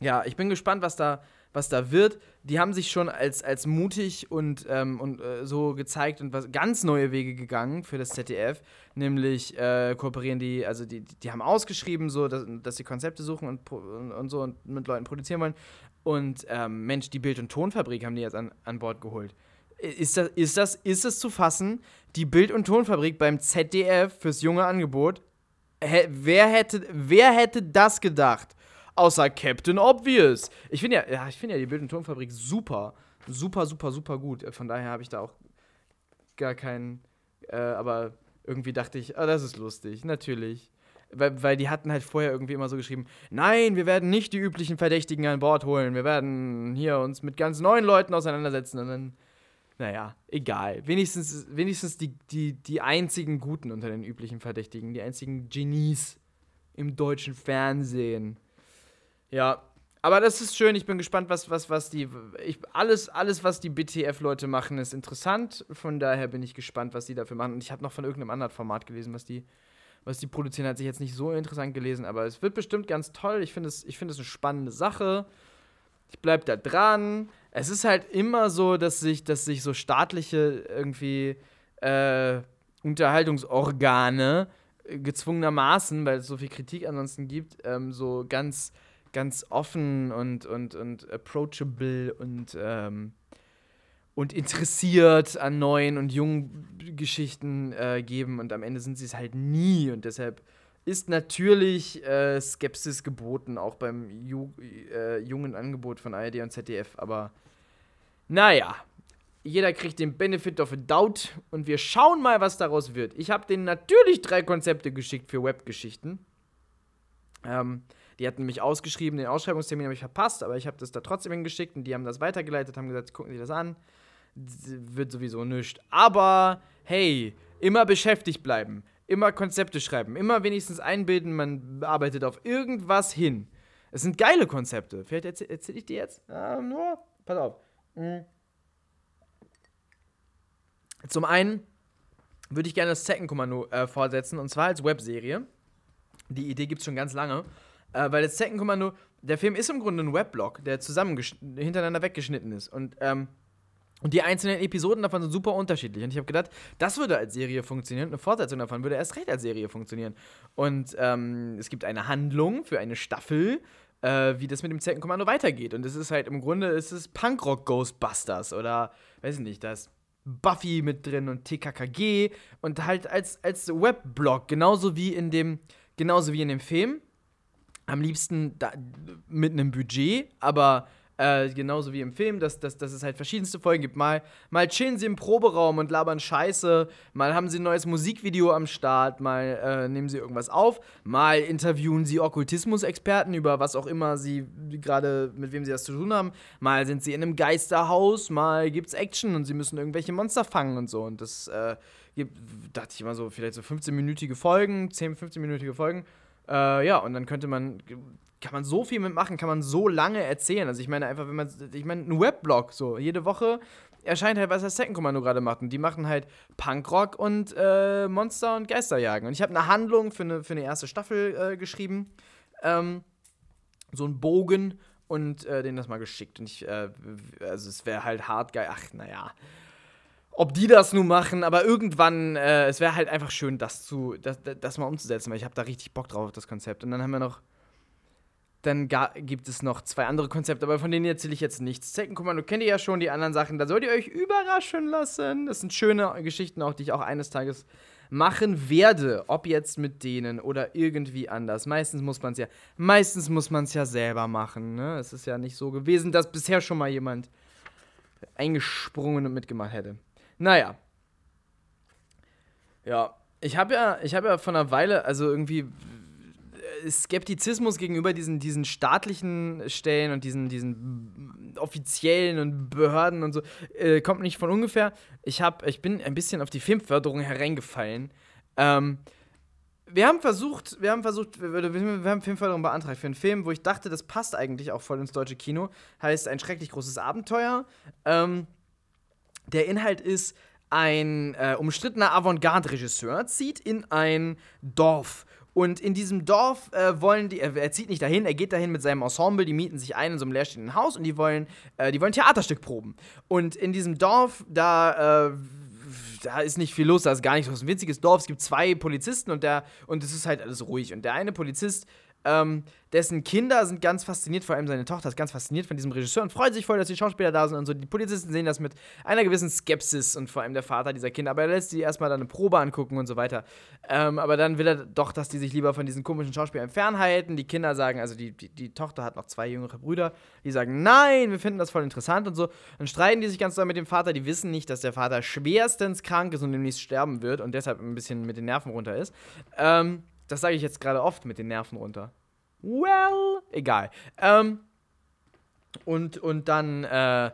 ja, ich bin gespannt, was da, was da wird. Die haben sich schon als, als mutig und, ähm, und äh, so gezeigt und was ganz neue Wege gegangen für das ZDF. Nämlich äh, kooperieren die, also die, die haben ausgeschrieben, so, dass, dass sie Konzepte suchen und, und, und so und mit Leuten produzieren wollen. Und ähm, Mensch, die Bild- und Tonfabrik haben die jetzt an, an Bord geholt. Ist das, ist, das, ist es zu fassen? Die Bild- und Tonfabrik beim ZDF fürs junge Angebot? Wer, hätte, wer hätte das gedacht? außer Captain Obvious. Ich finde ja, ja, ich finde ja die Bild- und Tonfabrik super. Super, super, super gut. Von daher habe ich da auch gar keinen. Äh, aber irgendwie dachte ich, ah, das ist lustig, natürlich. Weil, weil die hatten halt vorher irgendwie immer so geschrieben: Nein, wir werden nicht die üblichen Verdächtigen an Bord holen. Wir werden hier uns mit ganz neuen Leuten auseinandersetzen. Und dann, naja, egal. Wenigstens, wenigstens die, die, die einzigen Guten unter den üblichen Verdächtigen, die einzigen Genies im deutschen Fernsehen. Ja, aber das ist schön. Ich bin gespannt, was, was, was die. Ich, alles, alles, was die BTF-Leute machen, ist interessant. Von daher bin ich gespannt, was die dafür machen. Und ich habe noch von irgendeinem anderen Format gelesen, was die, was die produzieren. Hat sich jetzt nicht so interessant gelesen, aber es wird bestimmt ganz toll. Ich finde es, find es eine spannende Sache. Ich bleibe da dran. Es ist halt immer so, dass sich, dass sich so staatliche irgendwie äh, Unterhaltungsorgane gezwungenermaßen, weil es so viel Kritik ansonsten gibt, ähm, so ganz ganz offen und, und, und approachable und, ähm, und interessiert an neuen und jungen Geschichten äh, geben und am Ende sind sie es halt nie und deshalb ist natürlich äh, Skepsis geboten, auch beim Ju äh, jungen Angebot von ARD und ZDF, aber naja, jeder kriegt den Benefit of a Doubt und wir schauen mal, was daraus wird. Ich habe denen natürlich drei Konzepte geschickt für Webgeschichten. Ähm, die hatten mich ausgeschrieben, den Ausschreibungstermin habe ich verpasst, aber ich habe das da trotzdem hingeschickt und die haben das weitergeleitet, haben gesagt, gucken Sie das an. Wird sowieso nichts. Aber hey, immer beschäftigt bleiben, immer Konzepte schreiben, immer wenigstens einbilden, man arbeitet auf irgendwas hin. Es sind geile Konzepte. Vielleicht erzähle erzähl ich dir jetzt. Ah, nur, pass auf. Mhm. Zum einen würde ich gerne das Second-Kommando äh, fortsetzen, und zwar als Webserie. Die Idee gibt es schon ganz lange. Äh, weil das Second Commando, der Film ist im Grunde ein Webblock, der zusammen hintereinander weggeschnitten ist. Und, ähm, und die einzelnen Episoden davon sind super unterschiedlich. Und ich habe gedacht, das würde als Serie funktionieren. Eine Fortsetzung davon würde erst recht als Serie funktionieren. Und ähm, es gibt eine Handlung für eine Staffel, äh, wie das mit dem Second Kommando weitergeht. Und es ist halt im Grunde ist es Punkrock Ghostbusters oder weiß ich nicht, da ist Buffy mit drin und TKKG und halt als, als Webblog, genauso wie in dem, genauso wie in dem Film am liebsten da, mit einem Budget, aber Äh, genauso wie im Film, dass, dass, dass es halt verschiedenste Folgen gibt. Mal, mal chillen sie im Proberaum und labern Scheiße, mal haben sie ein neues Musikvideo am Start, mal äh, nehmen sie irgendwas auf, mal interviewen sie Okkultismus-Experten über was auch immer sie gerade, mit wem sie das zu tun haben, mal sind sie in einem Geisterhaus, mal gibt's Action und sie müssen irgendwelche Monster fangen und so. Und das äh, gibt, dachte ich immer so, vielleicht so 15-minütige Folgen, 10, 15-minütige Folgen. Äh, ja, und dann könnte man, kann man so viel mitmachen, kann man so lange erzählen. Also ich meine einfach, wenn man, ich meine, ein Webblog, so, jede Woche erscheint halt, was das Second Commando gerade macht. Und die machen halt Punkrock und äh, Monster und Geisterjagen. Und ich habe eine Handlung für eine, für eine erste Staffel äh, geschrieben. Ähm, so ein Bogen und äh, denen das mal geschickt. Und ich, äh, also es wäre halt hart geil. Ach, naja ob die das nun machen, aber irgendwann, äh, es wäre halt einfach schön, das zu, das, das mal umzusetzen, weil ich habe da richtig Bock drauf, das Konzept. Und dann haben wir noch, dann gibt es noch zwei andere Konzepte, aber von denen erzähle ich jetzt nichts. Zeckenkommando kennt ihr ja schon, die anderen Sachen, da sollt ihr euch überraschen lassen. Das sind schöne Geschichten auch, die ich auch eines Tages machen werde, ob jetzt mit denen oder irgendwie anders. Meistens muss man es ja, meistens muss man es ja selber machen. Ne? Es ist ja nicht so gewesen, dass bisher schon mal jemand eingesprungen und mitgemacht hätte. Naja. Ja, ich habe ja, ich habe ja von einer Weile, also irgendwie Skeptizismus gegenüber diesen, diesen staatlichen Stellen und diesen, diesen offiziellen und Behörden und so äh, kommt nicht von ungefähr. Ich, hab, ich bin ein bisschen auf die Filmförderung hereingefallen. Ähm, wir haben versucht, wir haben versucht, wir, haben Filmförderung beantragt für einen Film, wo ich dachte, das passt eigentlich auch voll ins deutsche Kino. Heißt ein schrecklich großes Abenteuer. Ähm, der Inhalt ist, ein äh, umstrittener Avantgarde-Regisseur zieht in ein Dorf. Und in diesem Dorf äh, wollen die, er, zieht nicht dahin, er geht dahin mit seinem Ensemble, die mieten sich ein in so einem leerstehenden Haus und die wollen, äh, die wollen Theaterstück proben. Und in diesem Dorf, da, äh, da ist nicht viel los, da ist gar nichts. Ist ein winziges Dorf, es gibt zwei Polizisten und der, und es ist halt alles ruhig. Und der eine Polizist ähm, dessen Kinder sind ganz fasziniert, vor allem seine Tochter ist ganz fasziniert von diesem Regisseur und freut sich voll, dass die Schauspieler da sind und so. Die Polizisten sehen das mit einer gewissen Skepsis und vor allem der Vater dieser Kinder. Aber er lässt sie erstmal dann eine Probe angucken und so weiter. Ähm, aber dann will er doch, dass die sich lieber von diesen komischen Schauspielern fernhalten. Die Kinder sagen, also die, die, die Tochter hat noch zwei jüngere Brüder, die sagen, nein, wir finden das voll interessant und so. Dann streiten die sich ganz doll mit dem Vater. Die wissen nicht, dass der Vater schwerstens krank ist und demnächst sterben wird und deshalb ein bisschen mit den Nerven runter ist. Ähm, das sage ich jetzt gerade oft mit den Nerven runter. Well, egal. Ähm, und, und dann äh,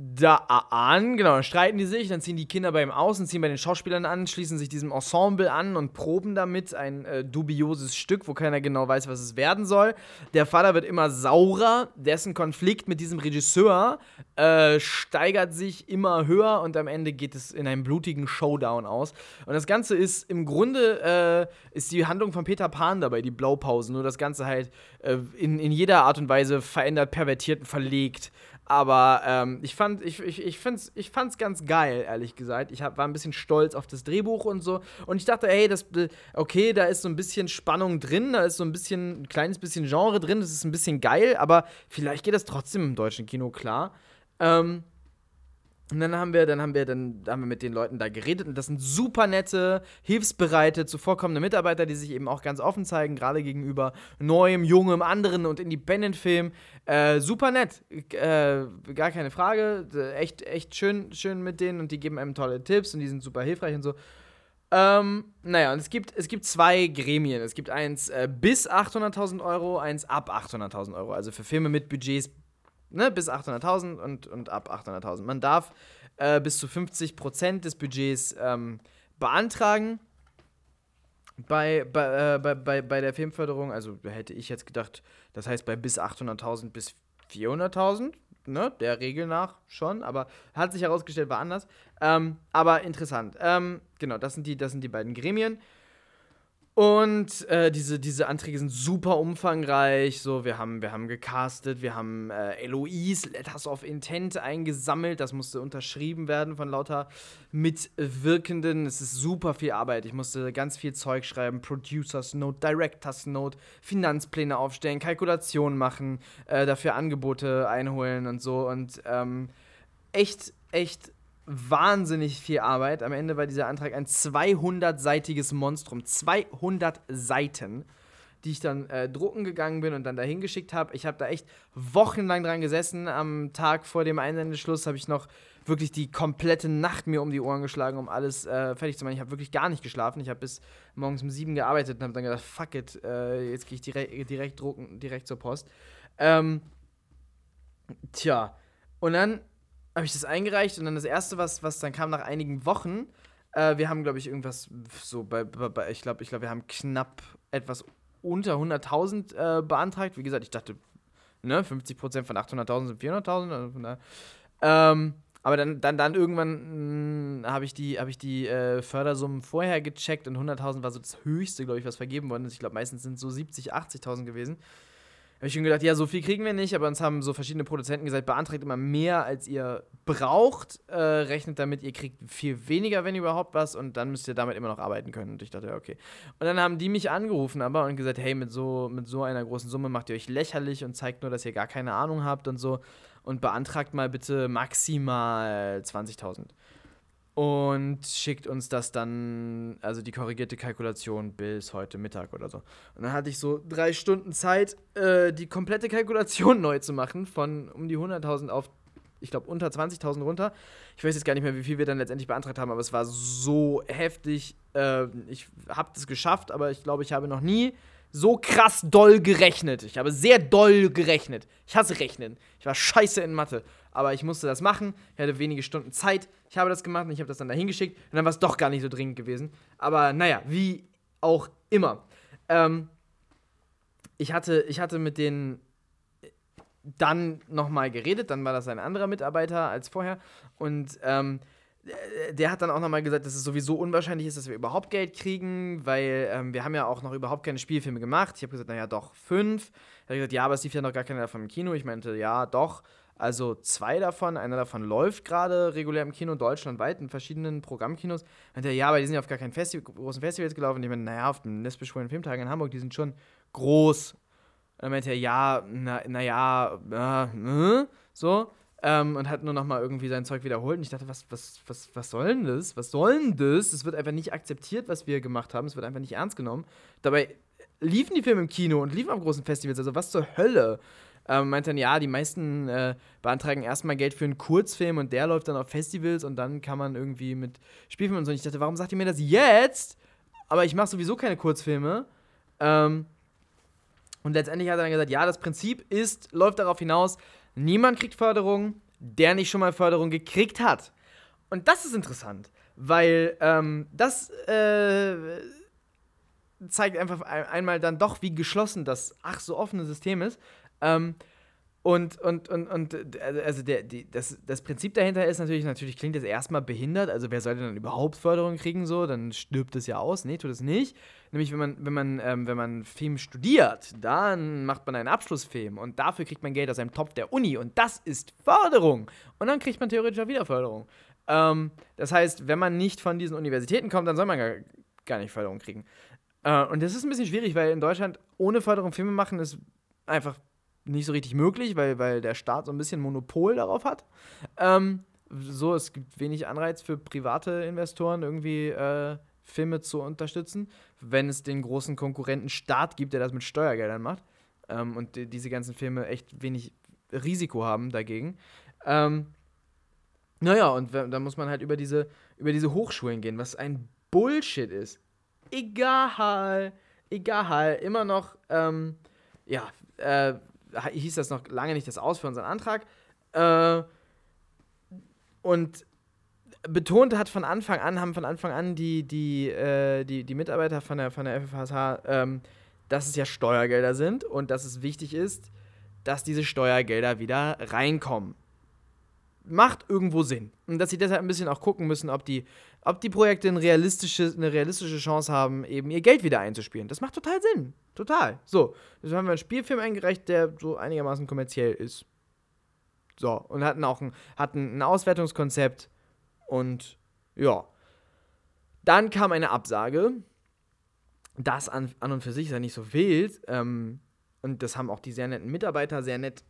da an, genau, dann streiten die sich, dann ziehen die Kinder bei ihm aus und ziehen bei den Schauspielern an, schließen sich diesem Ensemble an und proben damit ein äh, dubioses Stück, wo keiner genau weiß, was es werden soll. Der Vater wird immer saurer, dessen Konflikt mit diesem Regisseur äh, steigert sich immer höher und am Ende geht es in einen blutigen Showdown aus. Und das Ganze ist im Grunde äh, ist die Handlung von Peter Pan dabei, die Blaupausen, nur das Ganze halt äh, in, in jeder Art und Weise verändert, pervertiert und verlegt. Aber ähm, ich fand ich, ich, ich, find's, ich fand's ganz geil, ehrlich gesagt. Ich hab, war ein bisschen stolz auf das Drehbuch und so. Und ich dachte, hey, das, okay, da ist so ein bisschen Spannung drin, da ist so ein bisschen, ein kleines bisschen Genre drin, das ist ein bisschen geil, aber vielleicht geht das trotzdem im deutschen Kino klar. Ähm, und dann haben wir, dann haben wir, dann haben wir mit den Leuten da geredet und das sind super nette, hilfsbereite, zuvorkommende Mitarbeiter, die sich eben auch ganz offen zeigen, gerade gegenüber neuem, jungem, anderen und Independent-Film. Äh, super nett, äh, gar keine Frage. Echt, echt schön, schön mit denen und die geben einem tolle Tipps und die sind super hilfreich und so. Ähm, naja, und es gibt, es gibt zwei Gremien. Es gibt eins äh, bis 800.000 Euro, eins ab 800.000 Euro. Also für Filme mit Budgets ne, bis 800.000 und, und ab 800.000. Man darf äh, bis zu 50% des Budgets ähm, beantragen bei, bei, äh, bei, bei, der Filmförderung. Also hätte ich jetzt gedacht, das heißt bei bis 800.000 bis 400.000. Ne, der Regel nach schon, aber hat sich herausgestellt, war anders. Ähm, aber interessant. Ähm, genau, das sind, die, das sind die beiden Gremien. Und äh, diese, diese Anträge sind super umfangreich. So, wir haben, wir haben gecastet, wir haben äh, Eloise, Letters of Intent eingesammelt. Das musste unterschrieben werden von lauter Mitwirkenden. Es ist super viel Arbeit. Ich musste ganz viel Zeug schreiben: Producers Note, Directors Note, Finanzpläne aufstellen, Kalkulationen machen, äh, dafür Angebote einholen und so. Und ähm, echt, echt wahnsinnig viel Arbeit. Am Ende war dieser Antrag ein 200-seitiges Monstrum. 200 Seiten. die ich dann äh, drucken gegangen bin und dann dahin geschickt habe. Ich habe da echt wochenlang dran gesessen. Am Tag vor dem Einsendeschluss habe ich noch wirklich die komplette Nacht mir um die Ohren geschlagen, um alles äh, fertig zu machen. Ich habe wirklich gar nicht geschlafen. Ich habe bis morgens um sieben gearbeitet und habe dann gedacht, fuck it, äh, jetzt gehe ich direkt, direkt drucken, direkt zur Post. Ähm, tja, und dann habe ich das eingereicht und dann das erste, was, was dann kam nach einigen Wochen, äh, wir haben, glaube ich, irgendwas so bei, bei ich glaube, ich glaube, wir haben knapp etwas unter 100.000 äh, beantragt. Wie gesagt, ich dachte, ne, 50% von 800.000 sind 400.000. Also ähm, aber dann, dann, dann irgendwann hm, habe ich die, hab ich die äh, Fördersummen vorher gecheckt und 100.000 war so das höchste, glaube ich, was vergeben worden ist. Ich glaube, meistens sind es so 70.000, 80.000 gewesen habe ich schon gedacht, ja, so viel kriegen wir nicht, aber uns haben so verschiedene Produzenten gesagt, beantragt immer mehr, als ihr braucht, äh, rechnet damit, ihr kriegt viel weniger, wenn überhaupt was, und dann müsst ihr damit immer noch arbeiten können. Und ich dachte, ja, okay. Und dann haben die mich angerufen aber und gesagt, hey, mit so, mit so einer großen Summe macht ihr euch lächerlich und zeigt nur, dass ihr gar keine Ahnung habt und so. Und beantragt mal bitte maximal 20.000 und schickt uns das dann, also die korrigierte Kalkulation bis heute Mittag oder so. Und dann hatte ich so drei Stunden Zeit, äh, die komplette Kalkulation neu zu machen, von um die 100.000 auf, ich glaube, unter 20.000 runter. Ich weiß jetzt gar nicht mehr, wie viel wir dann letztendlich beantragt haben, aber es war so heftig. Äh, ich habe das geschafft, aber ich glaube, ich habe noch nie so krass doll gerechnet. Ich habe sehr doll gerechnet. Ich hasse Rechnen. Ich war scheiße in Mathe. Aber ich musste das machen. Ich hatte wenige Stunden Zeit. Ich habe das gemacht und ich habe das dann dahin geschickt. Und dann war es doch gar nicht so dringend gewesen. Aber naja, wie auch immer. Ähm, ich, hatte, ich hatte mit denen dann nochmal geredet. Dann war das ein anderer Mitarbeiter als vorher. Und ähm, der hat dann auch nochmal gesagt, dass es sowieso unwahrscheinlich ist, dass wir überhaupt Geld kriegen, weil ähm, wir haben ja auch noch überhaupt keine Spielfilme gemacht. Ich habe gesagt, naja, doch, fünf. Er hat gesagt, ja, aber es lief ja noch gar keiner davon im Kino. Ich meinte, ja, doch. Also zwei davon, einer davon läuft gerade regulär im Kino deutschlandweit in verschiedenen Programmkinos. Meinte er, ja, aber die sind ja auf gar keinen Festi großen Festivals gelaufen. Ich meine, naja, auf den lesbisch-schwulen Filmtagen in Hamburg, die sind schon groß. Und dann meinte er, ja, naja, na, äh, äh, so. Ähm, und hat nur noch mal irgendwie sein Zeug wiederholt. Und ich dachte, was, was, was, was soll denn das? Was soll denn das? Es wird einfach nicht akzeptiert, was wir gemacht haben. Es wird einfach nicht ernst genommen. Dabei liefen die Filme im Kino und liefen auf großen Festivals. Also was zur Hölle? Ähm, meint dann, ja, die meisten äh, beantragen erstmal Geld für einen Kurzfilm und der läuft dann auf Festivals und dann kann man irgendwie mit Spielfilmen und so. Und ich dachte, warum sagt ihr mir das jetzt? Aber ich mache sowieso keine Kurzfilme. Ähm, und letztendlich hat er dann gesagt, ja, das Prinzip ist, läuft darauf hinaus, Niemand kriegt Förderung, der nicht schon mal Förderung gekriegt hat. Und das ist interessant, weil ähm, das äh, zeigt einfach einmal dann doch, wie geschlossen das ach so offene System ist. Ähm, und, und, und, und also der, die, das, das Prinzip dahinter ist natürlich, natürlich klingt das erstmal behindert. Also wer sollte dann überhaupt Förderung kriegen so? Dann stirbt es ja aus. Nee, tut es nicht. Nämlich wenn man, wenn man, ähm, wenn man Film studiert, dann macht man einen Abschlussfilm und dafür kriegt man Geld aus einem Topf der Uni und das ist Förderung. Und dann kriegt man theoretisch auch wieder Förderung. Ähm, das heißt, wenn man nicht von diesen Universitäten kommt, dann soll man gar, gar nicht Förderung kriegen. Äh, und das ist ein bisschen schwierig, weil in Deutschland ohne Förderung Filme machen ist einfach nicht so richtig möglich, weil, weil der Staat so ein bisschen Monopol darauf hat. Ähm, so, es gibt wenig Anreiz für private Investoren, irgendwie äh, Filme zu unterstützen, wenn es den großen Konkurrenten Staat gibt, der das mit Steuergeldern macht. Ähm, und die, diese ganzen Filme echt wenig Risiko haben dagegen. Ähm, naja, und da muss man halt über diese, über diese Hochschulen gehen, was ein Bullshit ist. Egal, egal, immer noch, ähm, ja, äh, hieß das noch lange nicht das Aus für unseren Antrag. Äh, und betont hat von Anfang an, haben von Anfang an die, die, äh, die, die Mitarbeiter von der, von der FFH, ähm, dass es ja Steuergelder sind und dass es wichtig ist, dass diese Steuergelder wieder reinkommen. Macht irgendwo Sinn. Und dass sie deshalb ein bisschen auch gucken müssen, ob die, ob die Projekte eine realistische, eine realistische Chance haben, eben ihr Geld wieder einzuspielen. Das macht total Sinn. Total. So, jetzt haben wir einen Spielfilm eingereicht, der so einigermaßen kommerziell ist. So, und hatten auch ein, hatten ein Auswertungskonzept und ja. Dann kam eine Absage. Das an, an und für sich ist ja nicht so wild. Ähm, und das haben auch die sehr netten Mitarbeiter sehr nett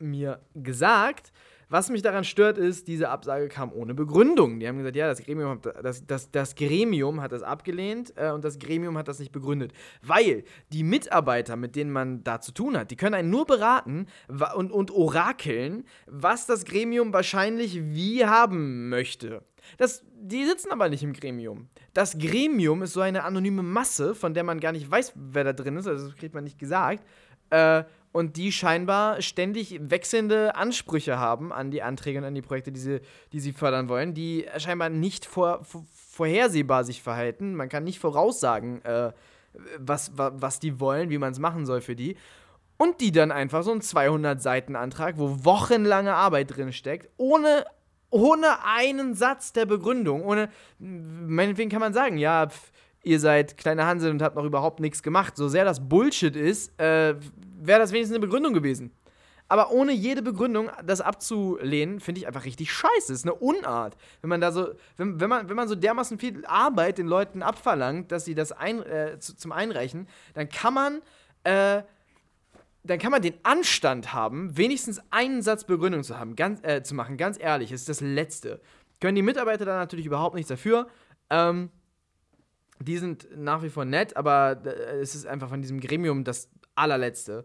mir gesagt, was mich daran stört, ist, diese Absage kam ohne Begründung. Die haben gesagt, ja, das Gremium hat das, das, das, Gremium hat das abgelehnt äh, und das Gremium hat das nicht begründet. Weil die Mitarbeiter, mit denen man da zu tun hat, die können einen nur beraten und, und orakeln, was das Gremium wahrscheinlich wie haben möchte. Das, die sitzen aber nicht im Gremium. Das Gremium ist so eine anonyme Masse, von der man gar nicht weiß, wer da drin ist, also das kriegt man nicht gesagt. Äh, und die scheinbar ständig wechselnde Ansprüche haben an die Anträge und an die Projekte, die sie, die sie fördern wollen, die scheinbar nicht vor, vor, vorhersehbar sich verhalten. Man kann nicht voraussagen, äh, was, was, was die wollen, wie man es machen soll für die. Und die dann einfach so einen 200-Seiten-Antrag, wo wochenlange Arbeit drin steckt, ohne, ohne einen Satz der Begründung, ohne, meinetwegen kann man sagen, ja, pf, ihr seid kleine Hansel und habt noch überhaupt nichts gemacht. So sehr das Bullshit ist, äh, wäre das wenigstens eine Begründung gewesen. Aber ohne jede Begründung das abzulehnen, finde ich einfach richtig scheiße. Das ist eine Unart. Wenn man da so, wenn, wenn, man, wenn man so dermaßen viel Arbeit den Leuten abverlangt, dass sie das ein, äh, zu, zum Einreichen, dann kann man, äh, dann kann man den Anstand haben, wenigstens einen Satz Begründung zu haben, ganz, äh, zu machen. Ganz ehrlich, das ist das Letzte. Können die Mitarbeiter da natürlich überhaupt nichts dafür. Ähm, die sind nach wie vor nett, aber äh, es ist einfach von diesem Gremium das allerletzte.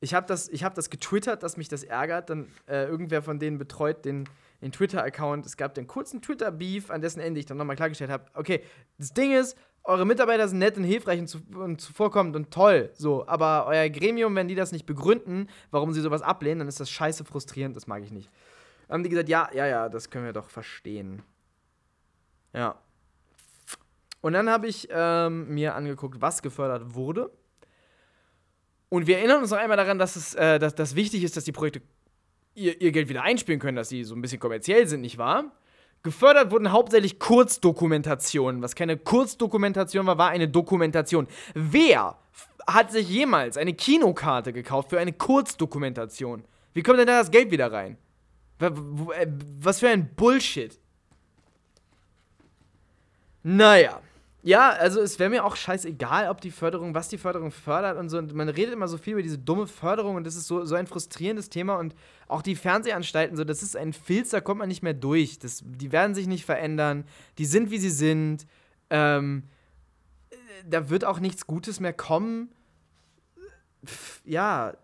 Ich habe das, hab das getwittert, dass mich das ärgert. Dann äh, irgendwer von denen betreut den, den Twitter-Account. Es gab den kurzen Twitter-Beef, an dessen Ende ich dann nochmal klargestellt habe: Okay, das Ding ist, eure Mitarbeiter sind nett und hilfreich und, zu, und zuvorkommend und toll, so. Aber euer Gremium, wenn die das nicht begründen, warum sie sowas ablehnen, dann ist das scheiße frustrierend. Das mag ich nicht. Dann haben die gesagt: Ja, ja, ja, das können wir doch verstehen. Ja. Und dann habe ich ähm, mir angeguckt, was gefördert wurde. Und wir erinnern uns noch einmal daran, dass es äh, dass, dass wichtig ist, dass die Projekte ihr, ihr Geld wieder einspielen können, dass sie so ein bisschen kommerziell sind, nicht wahr? Gefördert wurden hauptsächlich Kurzdokumentationen. Was keine Kurzdokumentation war, war eine Dokumentation. Wer hat sich jemals eine Kinokarte gekauft für eine Kurzdokumentation? Wie kommt denn da das Geld wieder rein? Äh, was für ein Bullshit. Naja. Ja, also es wäre mir auch scheißegal, ob die Förderung, was die Förderung fördert und so. Und man redet immer so viel über diese dumme Förderung und das ist so, so ein frustrierendes Thema. Und auch die Fernsehanstalten, so, das ist ein Filz, da kommt man nicht mehr durch. Das, die werden sich nicht verändern. Die sind, wie sie sind. Ähm, da wird auch nichts Gutes mehr kommen. Ja,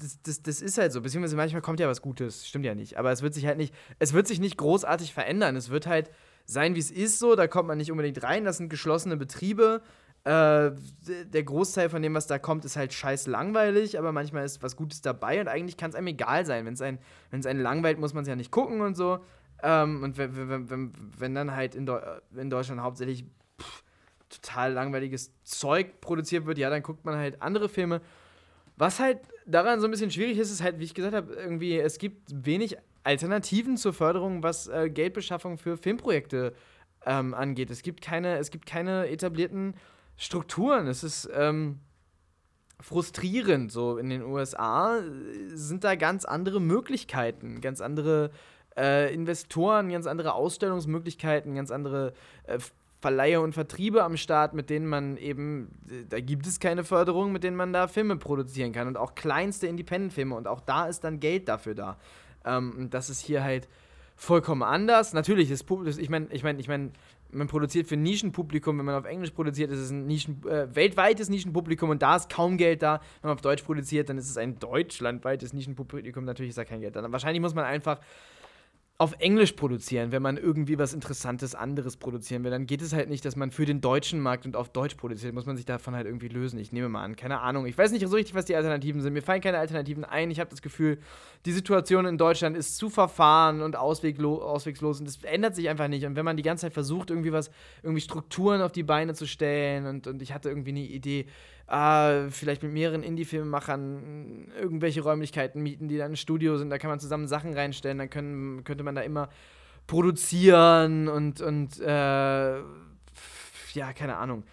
das, das, das ist halt so. Beziehungsweise manchmal kommt ja was Gutes. Stimmt ja nicht. Aber es wird sich halt nicht, es wird sich nicht großartig verändern. Es wird halt sein, wie es ist, so. Da kommt man nicht unbedingt rein. Das sind geschlossene Betriebe. Äh, der Großteil von dem, was da kommt, ist halt scheiß langweilig, aber manchmal ist was Gutes dabei und eigentlich kann es einem egal sein. Wenn es einen, einen langweilt, muss man es ja nicht gucken und so. Ähm, und wenn, wenn, wenn, wenn, dann halt in, Deu in Deutschland hauptsächlich pff, total langweiliges Zeug produziert wird, ja, dann guckt man halt andere Filme. Was halt daran so ein bisschen schwierig ist, ist halt, wie ich gesagt habe, irgendwie, es gibt wenig Alternativen zur Förderung, was äh, Geldbeschaffung für Filmprojekte ähm, angeht. Es gibt, keine, es gibt keine etablierten Strukturen. Es ist ähm, frustrierend. So in den USA sind da ganz andere Möglichkeiten, ganz andere äh, Investoren, ganz andere Ausstellungsmöglichkeiten, ganz andere äh, Verleiher und Vertriebe am Start, mit denen man eben, da gibt es keine Förderung, mit denen man da Filme produzieren kann und auch kleinste Independent-Filme und auch da ist dann Geld dafür da. Ähm, das ist hier halt vollkommen anders. Natürlich, ist, ich meine, ich meine, ich meine, man produziert für Nischenpublikum, wenn man auf Englisch produziert, ist es ein Nischen, äh, weltweites Nischenpublikum und da ist kaum Geld da. Wenn man auf Deutsch produziert, dann ist es ein deutschlandweites Nischenpublikum, natürlich ist da kein Geld da. Wahrscheinlich muss man einfach auf Englisch produzieren, wenn man irgendwie was Interessantes anderes produzieren will. Dann geht es halt nicht, dass man für den deutschen Markt und auf Deutsch produziert. Muss man sich davon halt irgendwie lösen. Ich nehme mal an. Keine Ahnung. Ich weiß nicht so richtig, was die Alternativen sind. Mir fallen keine Alternativen ein. Ich habe das Gefühl, die Situation in Deutschland ist zu verfahren und ausweglo auswegslos und das ändert sich einfach nicht. Und wenn man die ganze Zeit versucht, irgendwie was, irgendwie Strukturen auf die Beine zu stellen und, und ich hatte irgendwie eine Idee, äh, vielleicht mit mehreren Indie-Filmemachern irgendwelche Räumlichkeiten mieten, die dann ein Studio sind, da kann man zusammen Sachen reinstellen, dann können, könnte man da immer produzieren und, und äh, ja, keine Ahnung.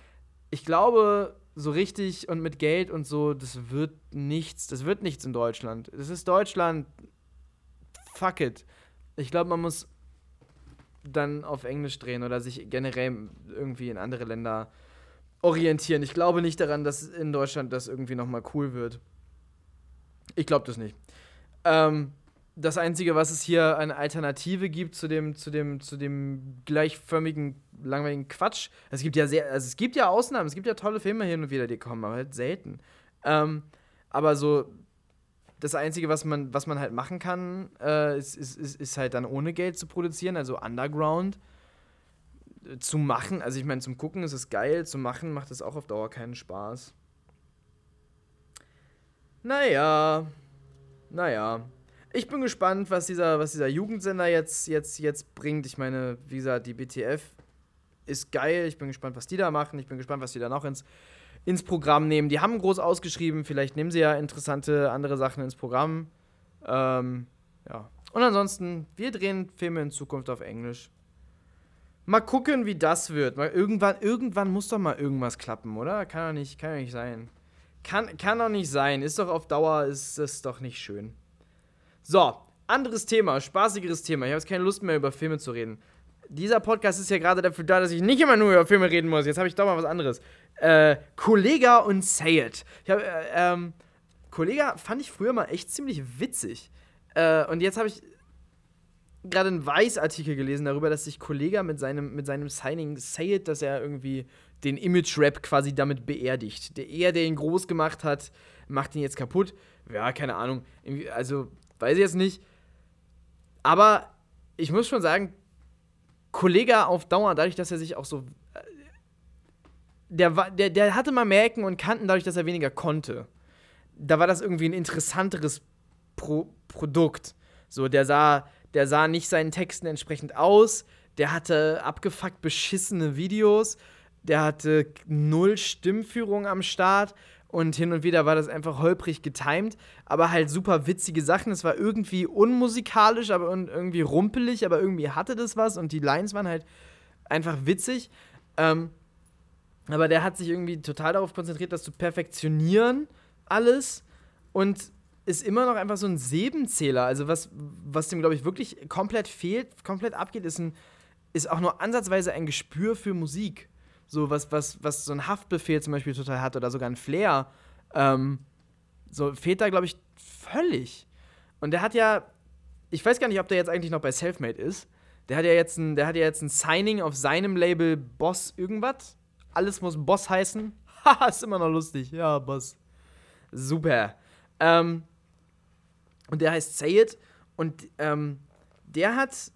Ich glaube, so richtig und mit Geld und so, das wird nichts, das wird nichts in Deutschland. Das ist Deutschland. Fuck it. Ich glaube, man muss dann auf Englisch drehen oder sich generell irgendwie in andere Länder orientieren. Ich glaube nicht daran, dass in Deutschland das irgendwie nochmal cool wird. Ich glaube das nicht. Ähm, das Einzige, was es hier eine Alternative gibt zu dem, zu dem, zu dem gleichförmigen, langweiligen Quatsch. Es gibt ja sehr, also es gibt ja Ausnahmen, es gibt ja tolle Filme hin und wieder, die kommen, aber halt selten. Ähm, aber so, das Einzige, was man, was man halt machen kann, äh, ist, ist, ist, ist halt dann ohne Geld zu produzieren, also Underground zu machen. Also ich meine, zum Gucken ist es geil, zu machen macht es auch auf Dauer keinen Spaß. Naja, naja. Ich bin gespannt, was dieser, was dieser Jugendsender jetzt, jetzt, jetzt bringt. Ich meine, wie gesagt, die BTF ist geil. Ich bin gespannt, was die da machen. Ich bin gespannt, was die da noch ins, ins Programm nehmen. Die haben groß ausgeschrieben. Vielleicht nehmen sie ja interessante andere Sachen ins Programm. Ähm, ja. Und ansonsten, wir drehen Filme in Zukunft auf Englisch. Mal gucken, wie das wird. Mal irgendwann, irgendwann muss doch mal irgendwas klappen, oder? Kann doch nicht, kann doch nicht sein. Kann, kann doch nicht sein. Ist doch auf Dauer, ist das doch nicht schön. So, anderes Thema, spaßigeres Thema. Ich habe jetzt keine Lust mehr über Filme zu reden. Dieser Podcast ist ja gerade dafür da, dass ich nicht immer nur über Filme reden muss. Jetzt habe ich doch mal was anderes. Äh, Kollega und Say It. Ich habe, äh, ähm, Kollega fand ich früher mal echt ziemlich witzig. Äh, und jetzt habe ich gerade einen Weiß-Artikel gelesen darüber, dass sich Kollega mit seinem, mit seinem Signing Say It, dass er irgendwie den Image-Rap quasi damit beerdigt. Der er, der ihn groß gemacht hat, macht ihn jetzt kaputt. Ja, keine Ahnung. Also, weiß ich jetzt nicht. Aber ich muss schon sagen, Kollega auf Dauer, dadurch, dass er sich auch so. Äh, der, der, der hatte mal Merken und Kanten, dadurch, dass er weniger konnte. Da war das irgendwie ein interessanteres Pro Produkt. So, der sah, der sah nicht seinen Texten entsprechend aus. Der hatte abgefuckt beschissene Videos. Der hatte null Stimmführung am Start und hin und wieder war das einfach holprig getimed, aber halt super witzige Sachen. Es war irgendwie unmusikalisch, aber irgendwie rumpelig, aber irgendwie hatte das was und die Lines waren halt einfach witzig. Ähm, aber der hat sich irgendwie total darauf konzentriert, das zu perfektionieren, alles und ist immer noch einfach so ein Sebenzähler. Also was, was dem, glaube ich, wirklich komplett fehlt, komplett abgeht, ist, ein, ist auch nur ansatzweise ein Gespür für Musik so was, was, was so ein Haftbefehl zum Beispiel total hat oder sogar ein Flair, ähm, so fehlt da, glaube ich, völlig. Und der hat ja, ich weiß gar nicht, ob der jetzt eigentlich noch bei Selfmade ist. Der hat ja jetzt ein, der hat ja jetzt ein Signing auf seinem Label Boss irgendwas. Alles muss Boss heißen. Haha, ist immer noch lustig. Ja, Boss. Super. Ähm, und der heißt Say It. Und ähm, der hat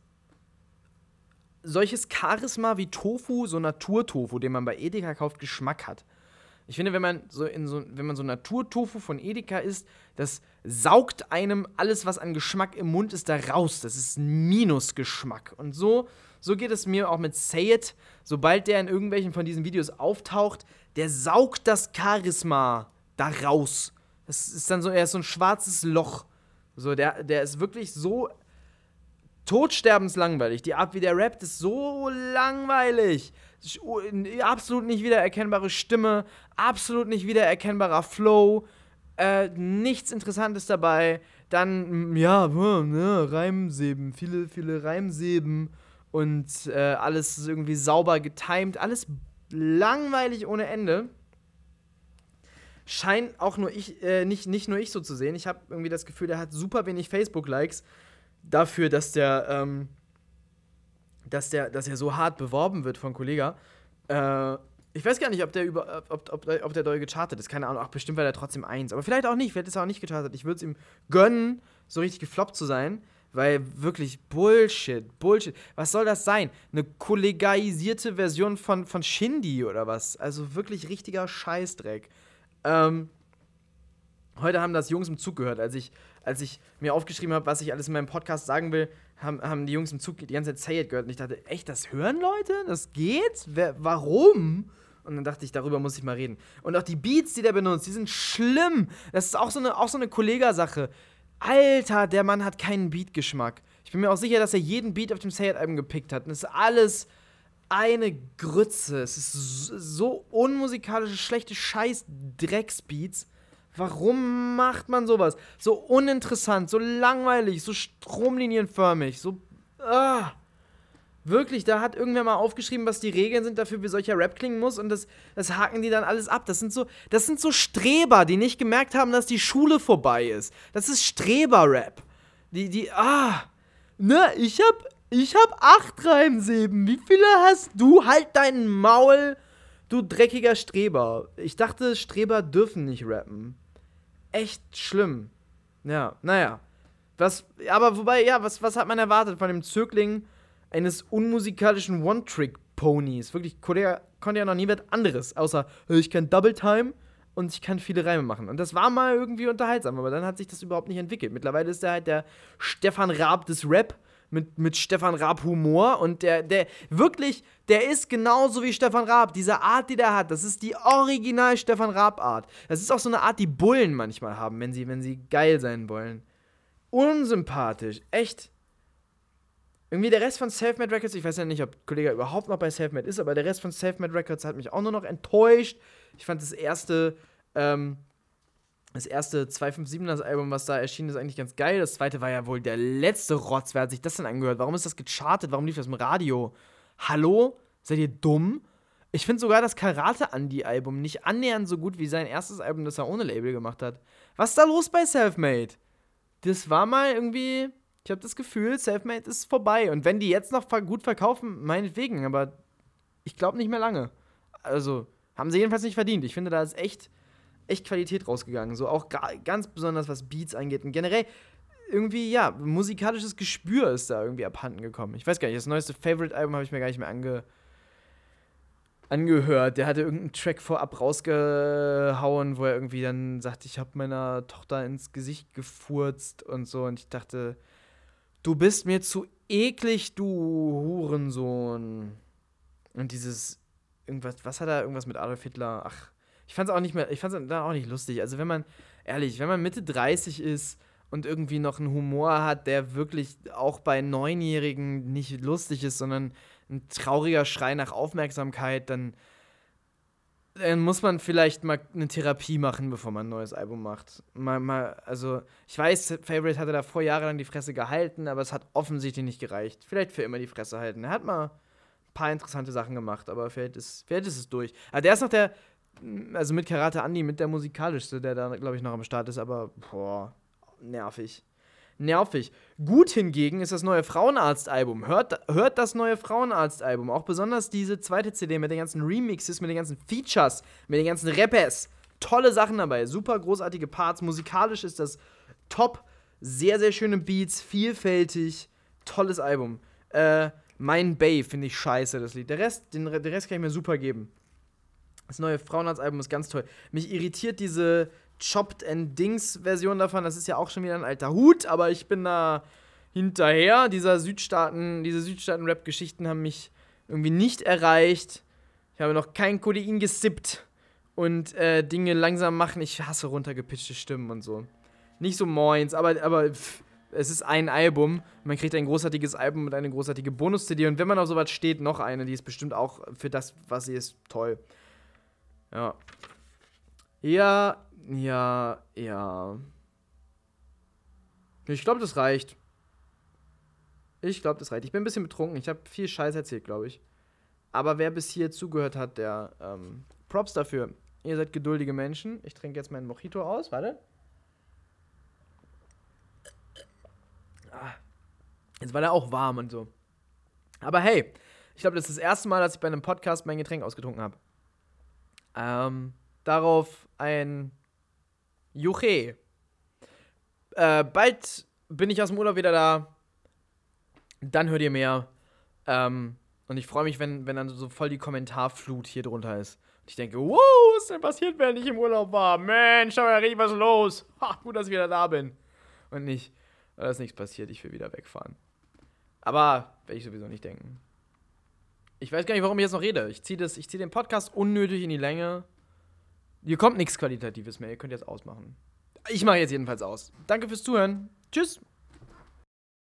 solches Charisma wie Tofu, so Naturtofu, den man bei Edeka kauft, Geschmack hat. Ich finde, wenn man so in so, wenn man so Naturtofu von Edeka isst, das saugt einem alles, was an Geschmack im Mund ist, da raus. Das ist Minusgeschmack. Und so, so geht es mir auch mit Say It. Sobald der in irgendwelchen von diesen Videos auftaucht, der saugt das Charisma da raus. Das ist dann so, er ist so ein schwarzes Loch. So, der, der ist wirklich so todsterbenslangweilig. Die Art, wie der rappt, ist so langweilig. Absolut nicht wiedererkennbare Stimme, absolut nicht wiedererkennbarer Flow, äh, nichts Interessantes dabei. Dann, ja, ne, Reimseben, viele, viele Reimseben und äh, alles irgendwie sauber getimed, alles langweilig ohne Ende. Scheint auch nur ich, äh, nicht, nicht nur ich so zu sehen. Ich habe irgendwie das Gefühl, der hat super wenig Facebook-Likes dafür, dass der, ähm, dass der, dass er so hart beworben wird von Kollega. Äh, ich weiß gar nicht, ob der über, ob, ob, ob der doll gechartet ist. Keine Ahnung. Ach, bestimmt war der trotzdem eins. Aber vielleicht auch nicht. Vielleicht ist er auch nicht gechartet. Ich würde es ihm gönnen, so richtig gefloppt zu sein. Weil wirklich Bullshit, Bullshit. Was soll das sein? Eine kollegaisierte Version von, von Shindy oder was? Also wirklich richtiger Scheißdreck. Ähm, heute haben das Jungs im Zug gehört, als ich als ich mir aufgeschrieben habe, was ich alles in meinem Podcast sagen will, haben, haben die Jungs im Zug die ganze Zeit Say It gehört. Und ich dachte, echt, das hören Leute? Das geht? Wer, warum? Und dann dachte ich, darüber muss ich mal reden. Und auch die Beats, die der benutzt, die sind schlimm. Das ist auch so eine, auch so eine Kollegasache. Alter, der Mann hat keinen Beat-Geschmack. Ich bin mir auch sicher, dass er jeden Beat auf dem Say It-Album gepickt hat. Und es ist alles eine Grütze. Es ist so unmusikalische, schlechte Scheiß-Drecksbeats. Warum macht man sowas? So uninteressant, so langweilig, so stromlinienförmig, so. Ah. Wirklich, da hat irgendwer mal aufgeschrieben, was die Regeln sind dafür, wie solcher Rap klingen muss und das, das haken die dann alles ab. Das sind so, das sind so Streber, die nicht gemerkt haben, dass die Schule vorbei ist. Das ist Streber-Rap. Die, die, ah, ne, ich hab, ich hab acht Reimsilben. Wie viele hast du? Halt deinen Maul, du dreckiger Streber. Ich dachte, Streber dürfen nicht rappen. Echt schlimm. Ja, naja. Was, aber wobei, ja, was, was hat man erwartet von dem Zögling eines unmusikalischen One-Trick-Ponys? Wirklich, Korea konnte ja noch nie was anderes, außer ich kann Double Time und ich kann viele Reime machen. Und das war mal irgendwie unterhaltsam, aber dann hat sich das überhaupt nicht entwickelt. Mittlerweile ist er halt der Stefan Raab des Rap mit, mit Stefan Raab Humor und der, der wirklich, der ist genauso wie Stefan Raab. Diese Art, die der hat, das ist die original Stefan Raab Art. Das ist auch so eine Art, die Bullen manchmal haben, wenn sie, wenn sie geil sein wollen unsympathisch. Echt. Irgendwie der Rest von Selfmade Records, ich weiß ja nicht, ob Kollege überhaupt noch bei Selfmade ist, aber der Rest von Selfmade Records hat mich auch nur noch enttäuscht. Ich fand das erste, ähm, das erste 257er Album, was da erschienen ist, eigentlich ganz geil. Das zweite war ja wohl der letzte Rotz. Wer hat sich das denn angehört? Warum ist das gechartet? Warum lief das im Radio? Hallo? Seid ihr dumm? Ich finde sogar das Karate Andy Album nicht annähernd so gut wie sein erstes Album, das er ohne Label gemacht hat. Was ist da los bei Selfmade? das war mal irgendwie, ich habe das Gefühl, Selfmade ist vorbei. Und wenn die jetzt noch gut verkaufen, meinetwegen, aber ich glaube nicht mehr lange. Also, haben sie jedenfalls nicht verdient. Ich finde, da ist echt, echt Qualität rausgegangen. So auch ganz besonders, was Beats angeht. Und generell, irgendwie, ja, musikalisches Gespür ist da irgendwie abhanden gekommen. Ich weiß gar nicht, das neueste Favorite-Album habe ich mir gar nicht mehr ange angehört. Der hatte irgendeinen Track vorab rausgehauen, wo er irgendwie dann sagt, ich habe meiner Tochter ins Gesicht gefurzt und so. Und ich dachte, du bist mir zu eklig, du Hurensohn. Und dieses irgendwas, was hat er irgendwas mit Adolf Hitler? Ach, ich fand's auch nicht mehr, ich fand's dann auch nicht lustig. Also wenn man ehrlich, wenn man Mitte 30 ist und irgendwie noch einen Humor hat, der wirklich auch bei Neunjährigen nicht lustig ist, sondern ein trauriger Schrei nach Aufmerksamkeit, dann, dann muss man vielleicht mal eine Therapie machen, bevor man ein neues Album macht. Mal, mal, also, ich weiß, Favorite hatte da vor Jahren lang die Fresse gehalten, aber es hat offensichtlich nicht gereicht. Vielleicht für immer die Fresse halten. Er hat mal ein paar interessante Sachen gemacht, aber vielleicht ist, vielleicht ist es durch. Aber der ist noch der, also mit Karate Andy, mit der musikalischste, der da, glaube ich, noch am Start ist, aber boah, nervig nervig. Gut hingegen ist das neue Frauenarzt-Album. Hört, hört das neue Frauenarzt-Album. Auch besonders diese zweite CD mit den ganzen Remixes, mit den ganzen Features, mit den ganzen Rappers. Tolle Sachen dabei. Super großartige Parts. Musikalisch ist das top. Sehr, sehr schöne Beats. Vielfältig. Tolles Album. Äh, mein Bay finde ich scheiße, das Lied. Der Rest, den, den Rest kann ich mir super geben. Das neue Frauenarzt-Album ist ganz toll. Mich irritiert diese Chopped and Dings Version davon. Das ist ja auch schon wieder ein alter Hut, aber ich bin da hinterher. Dieser Südstaaten, diese Südstaaten-Rap-Geschichten haben mich irgendwie nicht erreicht. Ich habe noch kein Codein gesippt und äh, Dinge langsam machen. Ich hasse runtergepitchte Stimmen und so. Nicht so moins, aber, aber pff, es ist ein Album. Man kriegt ein großartiges Album und eine großartige Bonus-CD. Und wenn man auf sowas steht, noch eine, die ist bestimmt auch für das, was sie ist, toll. Ja. Ja, ja, ja. Ich glaube, das reicht. Ich glaube, das reicht. Ich bin ein bisschen betrunken. Ich habe viel Scheiß erzählt, glaube ich. Aber wer bis hier zugehört hat, der ähm, Props dafür. Ihr seid geduldige Menschen. Ich trinke jetzt meinen Mojito aus. Warte. Ah. Jetzt war der auch warm und so. Aber hey, ich glaube, das ist das erste Mal, dass ich bei einem Podcast mein Getränk ausgetrunken habe. Ähm, darauf ein Juche. Äh, bald bin ich aus dem Urlaub wieder da. Dann hört ihr mehr. Ähm, und ich freue mich, wenn, wenn dann so voll die Kommentarflut hier drunter ist. Und ich denke, wow, was ist denn passiert, während ich im Urlaub war? Mensch, da war ja richtig was los. Ha, gut, dass ich wieder da bin. Und nicht, da ist nichts passiert, ich will wieder wegfahren. Aber werde ich sowieso nicht denken. Ich weiß gar nicht, warum ich jetzt noch rede. Ich ziehe zieh den Podcast unnötig in die Länge. Hier kommt nichts Qualitatives mehr. Ihr könnt jetzt ausmachen. Ich mache jetzt jedenfalls aus. Danke fürs Zuhören. Tschüss.